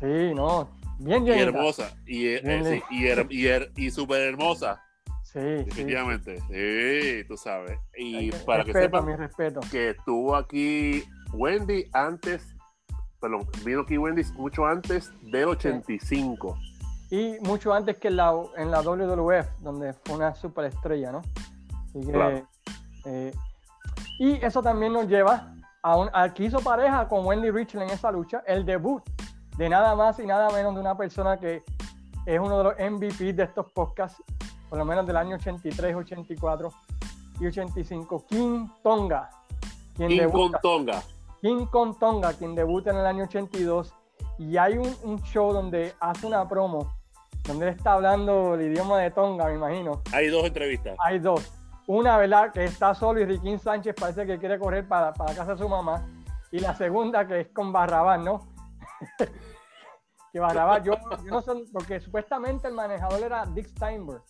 Sí, no. Bien y llenita. hermosa y, eh, sí, y, her- y, her- y súper hermosa, Sí, sí. definitivamente. Sí, tú sabes. Y para que sepan mi respeto. que estuvo aquí Wendy antes, perdón, vino aquí Wendy mucho antes del 85. Y mucho antes que en la, en la WWF, donde fue una superestrella, ¿no? Así que, Claro. eh, y eso también nos lleva a, un, a que hizo pareja con Wendy Richland en esa lucha, el debut de nada más y nada menos de una persona que es uno de los MVP de estos podcasts, por lo menos del año 83, 84 y 85, King Tonga, quien King debuta. Tonga. King Kong Tonga, quien debuta en el año 82, y hay un, un show donde hace una promo, donde él está hablando el idioma de Tonga, me imagino. Hay dos entrevistas. Hay dos. Una, ¿verdad? Que está solo y Riquín Sánchez parece que quiere correr para, para casa de su mamá. Y la segunda, que es con Barrabás, ¿no? que Barrabás, yo, yo no sé, porque supuestamente el manejador era Dick Steinberg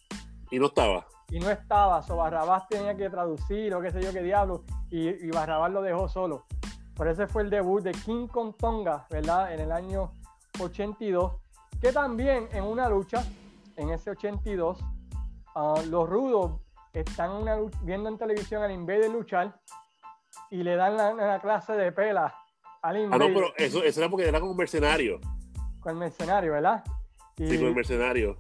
Y no estaba. y no estaba, so Barrabás tenía que traducir o qué sé yo qué diablo, y, y Barrabás lo dejó solo. Por ese fue el debut de King Kong Tonga, ¿verdad? En el año 82, que también en una lucha, en ese 82, ah, los rudos están una viendo en televisión al Invader luchar y le dan la, la clase de pela al Ah, Invader no, pero eso, eso era porque era como mercenario. con el mercenario, ¿verdad? Y, Sí, con el mercenario.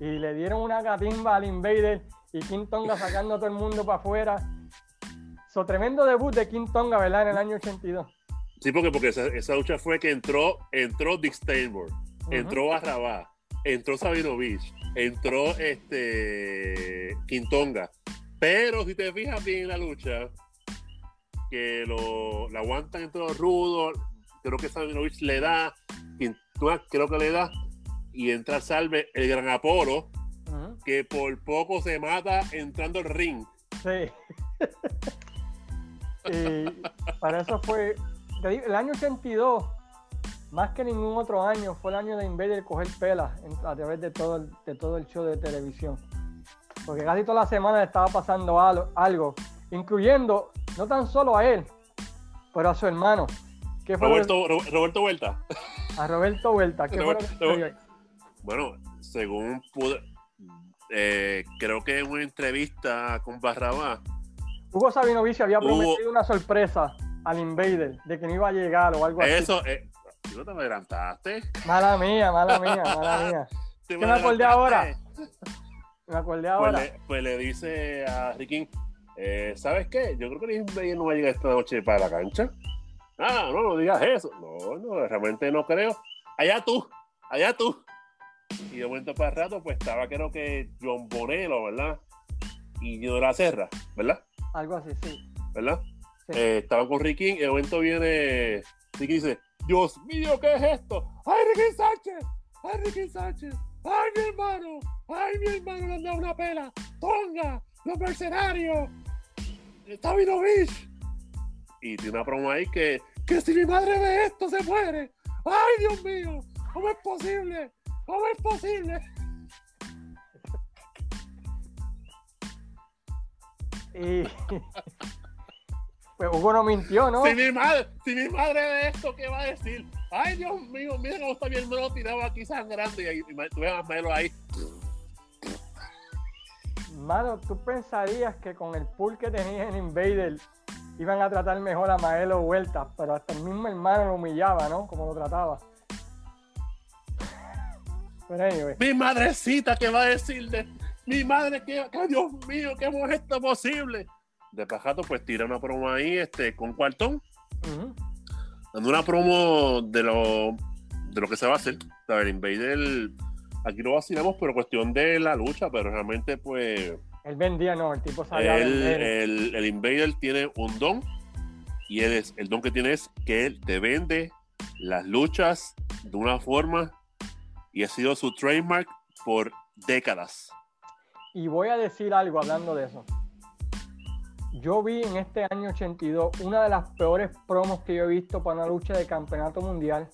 y le dieron una catimba al Invader y King Tonga sacando a todo el mundo para afuera. So, tremendo debut de King Tonga, ¿verdad? En el año 82. Sí, porque, porque esa, esa lucha fue que entró, entró Dick Steinberg, entró Barrabá, entró Sabinovich, entró este Quintonga. Pero si te fijas bien en la lucha, que lo, la aguantan entre los rudos, creo que Sabinovich le da, Quintonga creo que le da, y entra Salve el gran Apolo, que por poco se mata entrando al ring. Sí. y para eso fue. el año 82, más que ningún otro año, fue el año de Invader coger pelas a través de todo, el, de todo el show de televisión. porque casi toda la semana le estaba pasando al- algo, incluyendo no tan solo a él, pero a su hermano. ¿Qué fue que- Roberto, Ro- Roberto Vuelta. a Roberto Vuelta. ¿Qué fue lo que? Bueno, según pude, eh, creo que en una entrevista con Barrabás, Hugo Sabinovich había Hugo- prometido una sorpresa al Invader de que no iba a llegar o algo así. eso, eh, ¿tú no te adelantaste? Mala mía, mala mía, mala mía. ¿Te ¿Qué me acordé ahora? Me acordé Pues ahora. le, pues le dice a Ricky, eh, ¿sabes qué? Yo creo que Invader no va a llegar esta noche para la cancha. Ah, no, no digas eso. No, no, realmente no creo. Allá tú, allá tú. Y de momento para el rato, pues estaba creo que John Bonello, ¿verdad? Y la Serra, ¿verdad? Algo así, sí. ¿Verdad? Sí. Eh, estaban con Ricky y de momento viene Ricky dice, Dios mío, ¿qué es esto? ¡Ay, Ricky Sánchez! ¡Ay, Ricky Sánchez! ¡Ay, mi hermano! ¡Ay, mi hermano le han dado una pela! ¡Tonga! ¡Los mercenarios! ¡Stavinovich! Y tiene una promo ahí que, que si mi madre ve esto se muere. ¡Ay, Dios mío! ¿Cómo es posible? ¿Cómo es posible? Y pues Hugo no mintió, ¿no? Si mi madre, si mi madre ve esto, ¿qué va a decir? Ay, Dios mío, mira cómo está mi hermano tirado aquí sangrando y ahí, y ves a Melo ahí. Mano, tú pensarías que con el pool que tenía en Invader iban a tratar mejor a Maelo Vuelta, pero hasta el mismo hermano lo humillaba, ¿no? Como lo trataba. Pero anyway, Mi madrecita, ¿qué va a decir de mi madre? que Dios mío, qué molesto posible! De Pajato, pues tira una promo ahí este, con Cuartón, ujú, dando una promo de lo, de lo que se va a hacer. A ver, Invader, aquí lo vacilamos, pero cuestión de la lucha, pero realmente, pues. él vendía, no, el tipo sabía Él, el, el Invader tiene un don y él es, el don que tiene es que él te vende las luchas de una forma y ha sido su trademark por décadas. Y voy a decir algo hablando de eso. Yo vi en este año 82 una de las peores promos que yo he visto para una lucha de campeonato mundial,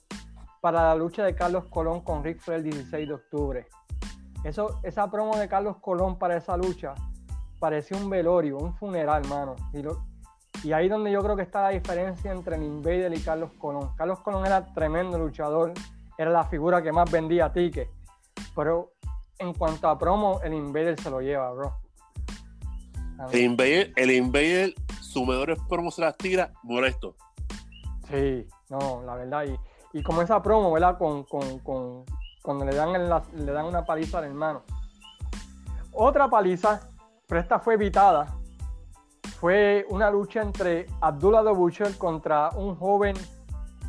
para la lucha de Carlos Colón con Rick Flair el 16 de octubre. Eso, esa promo de Carlos Colón para esa lucha parecía un velorio, un funeral, mano. Y, lo- y ahí donde yo creo que está la diferencia entre el Invader y Carlos Colón. Carlos Colón era tremendo luchador, era la figura que más vendía tickets. Pero en cuanto a promo, el Invader se lo lleva, bro. El Invader, el Invader, sus mejores promos se las tira molesto. Sí, no, la verdad. Y, y como esa promo, ¿verdad? Con, con, con- cuando le dan, le dan una paliza al hermano. Otra paliza, pero esta fue evitada. Fue una lucha entre Abdullah the Butcher contra un joven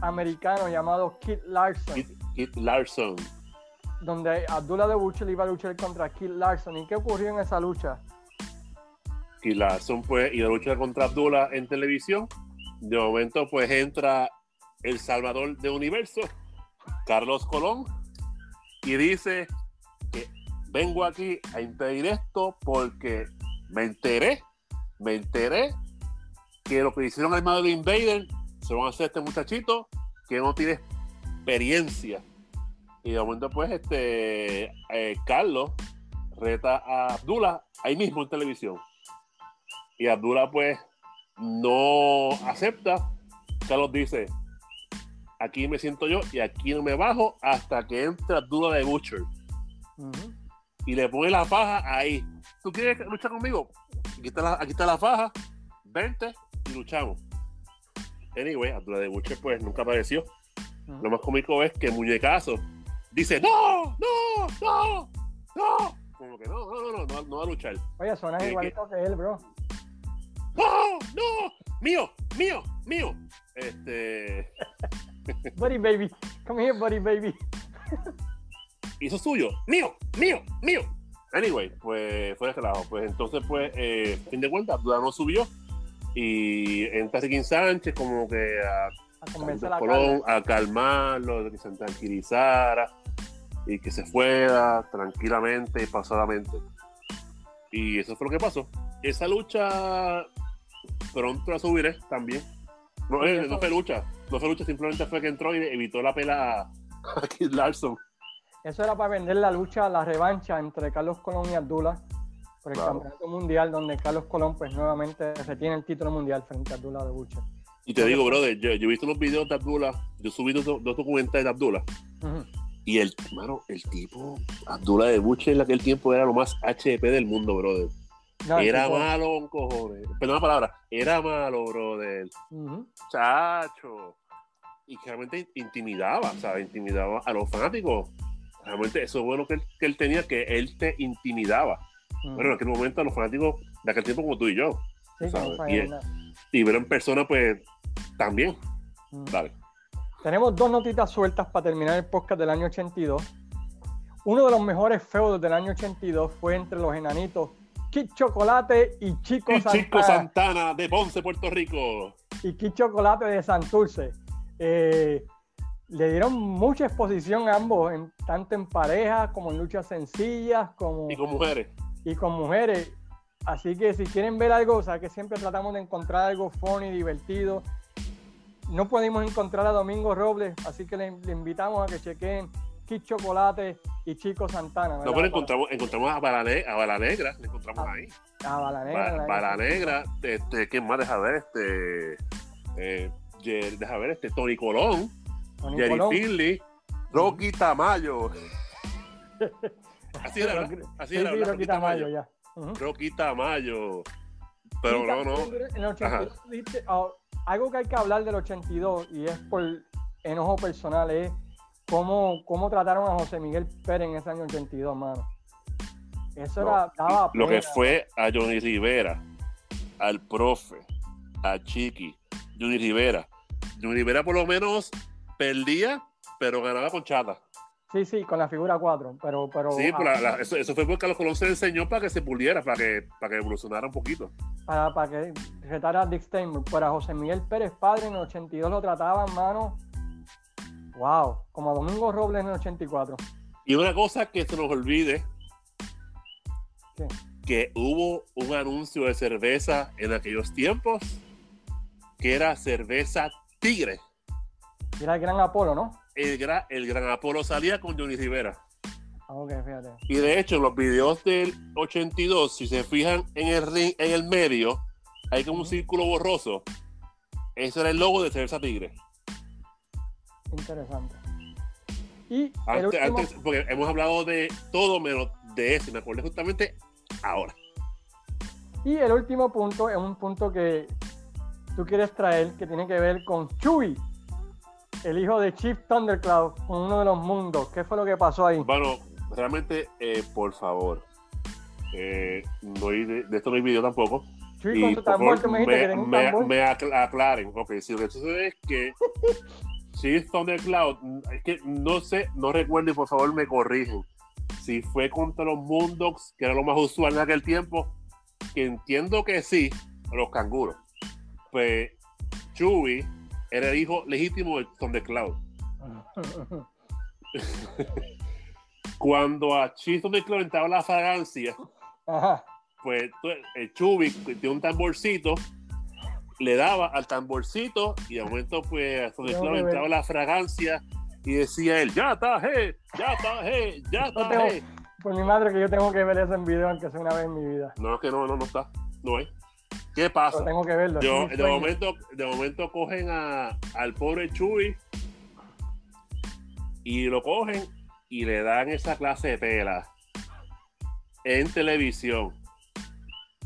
americano llamado Kid Larson, Kit, Kit Larson. donde Abdullah the Butcher iba a luchar contra Kid Larson. ¿Y qué ocurrió en esa lucha? Larson, pues, y la lucha contra Abdullah en televisión. De momento, pues, entra el Salvador de Universo, Carlos Colón, y dice que vengo aquí a impedir esto porque me enteré, me enteré que lo que hicieron al Madrid Invader se van a hacer este muchachito que no tiene experiencia. Y de momento, pues, este eh, Carlos reta a Abdullah ahí mismo en televisión. Y Abdullah, pues, no acepta. Carlos dice: Aquí me siento yo y aquí no me bajo hasta que entre Abdullah de Butcher. Ujú. Y le pone la faja ahí. ¿Tú quieres luchar conmigo? Aquí está la, aquí está la faja. Vente y luchamos. Anyway, Abdullah de Butcher, pues, nunca apareció. Ujú. Lo más cómico es que Muñecazo dice: ¡No! ¡No! ¡No! ¡No! Como que no, no, no, no, no, va a luchar. Oye, suena ¿Qué- igualito que él, bro. ¡No! ¡No! ¡Mío! ¡Mío! ¡Mío! Este. Buddy baby, come here, buddy baby. Hizo suyo. ¡Mío! ¡Mío! ¡Mío! Anyway, pues fue de relajo. Pues entonces, pues, eh, fin de cuentas, Abdullah no subió. Y entra Ricky Sánchez como que a, A a Colón, a calmarlo, que se tranquilizara y que se fuera tranquilamente y pasadamente. Y eso fue lo que pasó. Esa lucha pronto la subiré también. No, eh, no fue lucha, no fue lucha, simplemente fue que entró y evitó la pela a Kid Larson. Eso era para vender la lucha, la revancha entre Carlos Colón y Abdullah. por el Claro. campeonato mundial, donde Carlos Colón, pues nuevamente retiene el título mundial frente a Abdullah de Butcher. Y te digo, brother, yo, yo he visto unos videos de Abdullah, yo he subido dos, dos documentales de Abdullah, y el, mano, el tipo, Abdullah de Buche en aquel tiempo era lo más HP del mundo, brother. No, era malo con cojones. Perdón la palabra, era malo, brother. Ujú. Chacho. Y realmente intimidaba, sea, intimidaba a los fanáticos. Realmente eso es bueno que él, que él tenía, que él te intimidaba. Ujú. Bueno, en aquel momento a los fanáticos de aquel tiempo como tú y yo. Sí, no ¿sabes? Y- ver en persona, pues, también. Ujú. Dale. Tenemos dos notitas sueltas para terminar el podcast del año 82. Uno de los mejores feudos del año 82 fue entre los enanitos Kid Chocolate y Chico Y Santana. Chico Santana de Ponce, Puerto Rico. y Kid Chocolate de Santurce. Eh, le dieron mucha exposición a ambos, en- tanto en pareja como en luchas sencillas, como Y con mujeres. y con mujeres. Así que si quieren ver algo, o sea que siempre tratamos de encontrar algo funny, divertido. No pudimos encontrar a Domingo Robles, así que le, le invitamos a que chequen Kid Chocolate y Chico Santana. No, ¿verdad? pero encontramos, encontramos a Bala, a Bala Negra, le encontramos Ah, ahí. A Bala Negra, Ba- la- Bala Negra, este, ¿quién más? Deja ver, este. Eh, deja ver, este, Tony Colón, Tony Jerry Colón. Finley, Rocky Tamayo. Así era, ¿verdad? Así Sí, era, sí, ¿verdad? Rocky Tamayo, ya. Ujú. Rocky Tamayo. Pero no, no. En el 82, dijiste, ah, algo que hay que hablar del 82, y es por enojo personal, es cómo, cómo trataron a José Miguel Pérez en ese año 82, mano. Eso No, era, daba Lo que fue a Johnny Rivera, al profe, a Chiqui, Johnny Rivera. Johnny Rivera por lo menos perdía, pero ganaba con chata. Sí, sí, con la figura 4, pero... pero Sí, la- la- eso, eso fue porque Carlos Colón se enseñó para que se puliera, para que, para que evolucionara un poquito. para, para que retara a Dick Steinberg. Pero a José Miguel Pérez Padre en el 82 lo trataban, mano. Wow, como Domingo Robles en el 84. Y una cosa que se nos olvide, ¿Qué? que hubo un anuncio de cerveza en aquellos tiempos, que era cerveza Tigre. Era el gran Apolo, ¿no? El, gra- el Gran Apolo salía con Johnny Rivera. Ah, Ok, fíjate. Y de hecho, en los videos del 82, si se fijan en el ring, en el medio, hay como un círculo borroso. Ese era el logo de cerveza Tigre. Interesante. Y Antes, último... antes- porque hemos hablado de todo menos de ese. Me acordé justamente ahora. Y el último punto es un punto que tú quieres traer que tiene que ver con Chewie, el hijo de Chief Thundercloud, con uno de los mundos. ¿Qué fue lo que pasó ahí? Bueno, realmente, eh, por favor, eh, no hay de, de esto no hay video tampoco. Chewie con Y por tambor, favor, tú me dijiste que me, un tambor. me acla- aclaren. Ok, si lo que sucede es que si Thundercloud, es que no sé, no recuerdo y por favor me corrigen. Si fue contra los Moondogs, que era lo más usual en aquel tiempo, que entiendo que sí, los canguros. Pues Chewie era el hijo legítimo de Thundercloud. Cuando a Chief Thundercloud entraba la fragancia, Ajá. pues el Chubi que tiene un tamborcito, le daba al tamborcito y de momento pues que ver. entraba la fragancia y decía él, ya está, hey, ya está, hey, ya está, hey. Por mi madre que yo tengo que ver eso en video, aunque sea una vez en mi vida. No, es que no, no, no está, no hay. ¿Qué Pero pasa? tengo que verlo. Yo- es de, momento, de momento cogen a, al pobre Chuy y lo cogen y le dan esa clase de pela en televisión.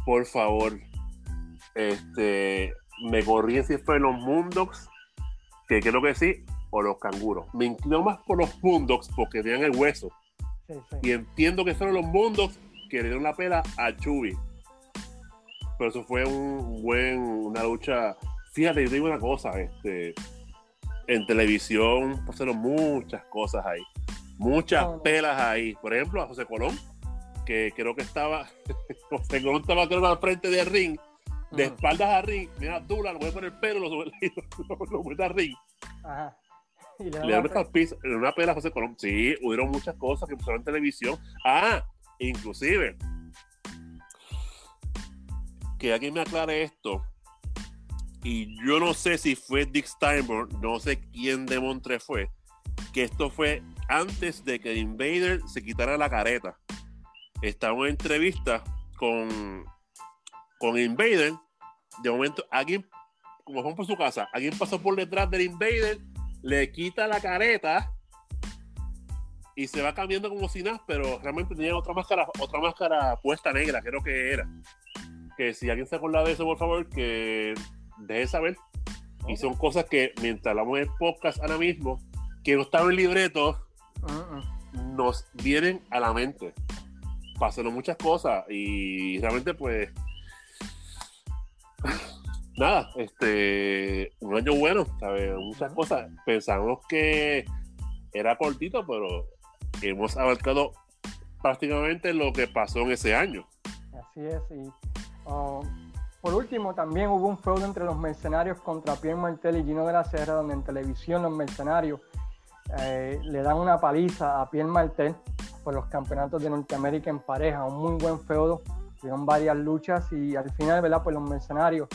Por favor, este, me corrí si fue los Moondogs, que creo que sí, o los canguros. Me inclino más por los Moondogs porque tenían el hueso. Sí, sí. Y entiendo que fueron los Moondogs que le dieron la pela a Chubi. Pero eso fue un buen, una lucha. Fíjate, yo te digo una cosa, este, en televisión pasaron muchas cosas ahí. Muchas pelas ahí. Por ejemplo, a José Colón, que creo que estaba, José Colón estaba creo al frente del ring, de espaldas a ring, mira, Dula, lo voy a poner el pelo, lo, sube- lo, lo mete al ring. Ajá. Y le dan en una pela a José Colón. Sí, hubieron muchas cosas que pusieron en televisión. Ah, inclusive, que alguien me aclare esto. Y yo no sé si fue Dick Steinberg, no sé quién de Montre fue, que esto fue antes de que Invader se quitara la careta. Estaba en una entrevista con, con Invader, de momento alguien, como fue por su casa, alguien pasó por detrás del Invader, le quita la careta y se va cambiando como si nada, pero realmente tenía otra máscara, otra máscara puesta negra, creo que era. Que si alguien se acuerda de eso, por favor, que deje saber. Y son cosas que mientras hablamos en podcast ahora mismo, que no estaban en libreto, Mm, mm. nos vienen a la mente. Pasaron muchas cosas y realmente pues nada, este un año bueno, ¿sabes? Muchas cosas. Pensamos que era cortito, pero hemos abarcado prácticamente lo que pasó en ese año. Así es. Y uh, por último, también hubo un feudo entre los mercenarios contra Pierre Martel y Gino de la Serra, donde en televisión los mercenarios eh, le dan una paliza a Pierre Martel por los campeonatos de Norteamérica en pareja. Un muy buen feudo. Tuvieron varias luchas y al final, ¿verdad? Pues los mercenarios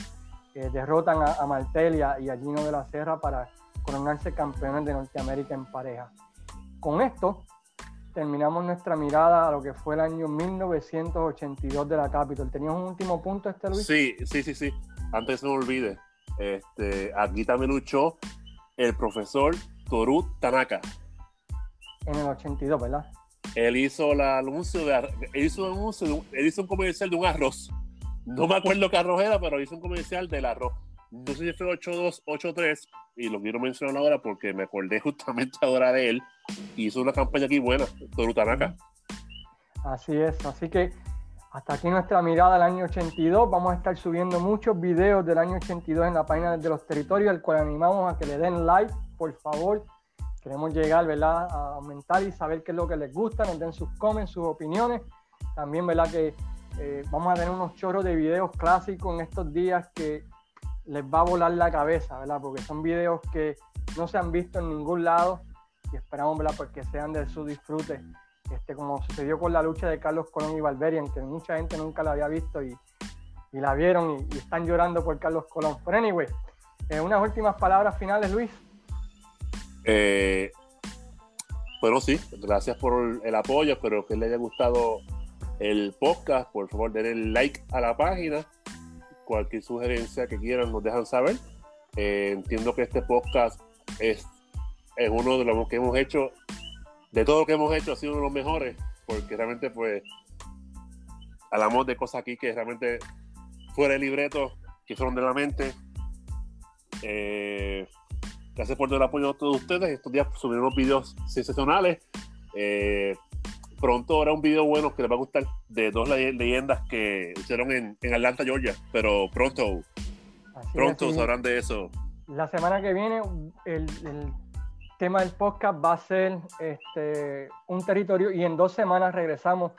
eh, derrotan a, a Martel y a, y a Gino de la Serra para coronarse campeones de Norteamérica en pareja. Con esto terminamos nuestra mirada a lo que fue el año 1982 de la Capitol. ¿Tenías un último punto, este Luis? Sí, sí, sí, sí. Antes no olvide, este, aquí también luchó el profesor Toru Tanaka. En el 82, ¿verdad? Él hizo la anuncio de un anuncio hizo un comercial de un arroz. No me acuerdo qué arroz era, pero hizo un comercial del arroz. No sé si fue 82, 83, y lo quiero mencionar ahora porque me acordé justamente ahora de él. Hizo una campaña aquí buena, Toru Tanaka. Así es, así que hasta aquí nuestra mirada al año 82. Vamos a estar subiendo muchos videos del año 82 en la página de los territorios, al cual animamos a que le den like, por favor. Queremos llegar, ¿verdad?, a aumentar y saber qué es lo que les gusta, nos den sus comments, sus opiniones. También, ¿verdad?, que eh, vamos a tener unos chorros de videos clásicos en estos días que les va a volar la cabeza, ¿verdad? Porque son videos que no se han visto en ningún lado y esperamos, ¿verdad?, pues que sean de su disfrute este, como sucedió con la lucha de Carlos Colón y Valverian, que mucha gente nunca la había visto y, y la vieron y, y están llorando por Carlos Colón. Pero anyway, eh, unas últimas palabras finales, Luis. Eh, bueno, sí, gracias por el apoyo. Espero que les haya gustado el podcast. Por favor, denle like a la página. Cualquier sugerencia que quieran nos dejan saber. Eh, entiendo que este podcast es, es uno de los que hemos hecho, de todo lo que hemos hecho, ha sido uno de los mejores, porque realmente, pues, hablamos de cosas aquí que realmente fuera de libreto, que fueron de la mente. Eh, Gracias por el apoyo de todos ustedes. Estos días subiremos videos sensacionales. Eh, pronto habrá un video bueno que les va a gustar de dos ley- leyendas que hicieron en, en Atlanta, Georgia. Pero pronto, Así pronto y sabrán de eso. La semana que viene el, el tema del podcast va a ser este, un territorio y en dos semanas regresamos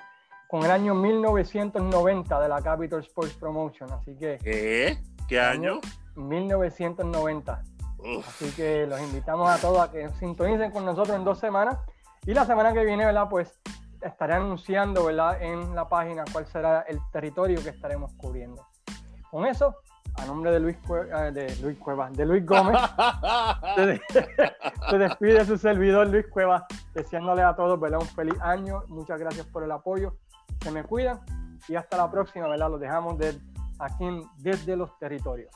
con el año 1990 de la Capital Sports Promotion. Así que ¿Qué? ¿Qué año? 1990. Así que los invitamos a todos a que sintonicen con nosotros en dos semanas. Y la semana que viene, ¿verdad? Pues estaré anunciando, ¿verdad? En la página cuál será el territorio que estaremos cubriendo. Con eso, a nombre de Luis, Cue- eh, de Luis Cuevas, de Luis Gómez, se, de- se despide su servidor Luis Cuevas, deseándole a todos, ¿verdad? Un feliz año. Muchas gracias por el apoyo. Se me cuidan y hasta la próxima, ¿verdad? Los dejamos de, aquí desde los territorios.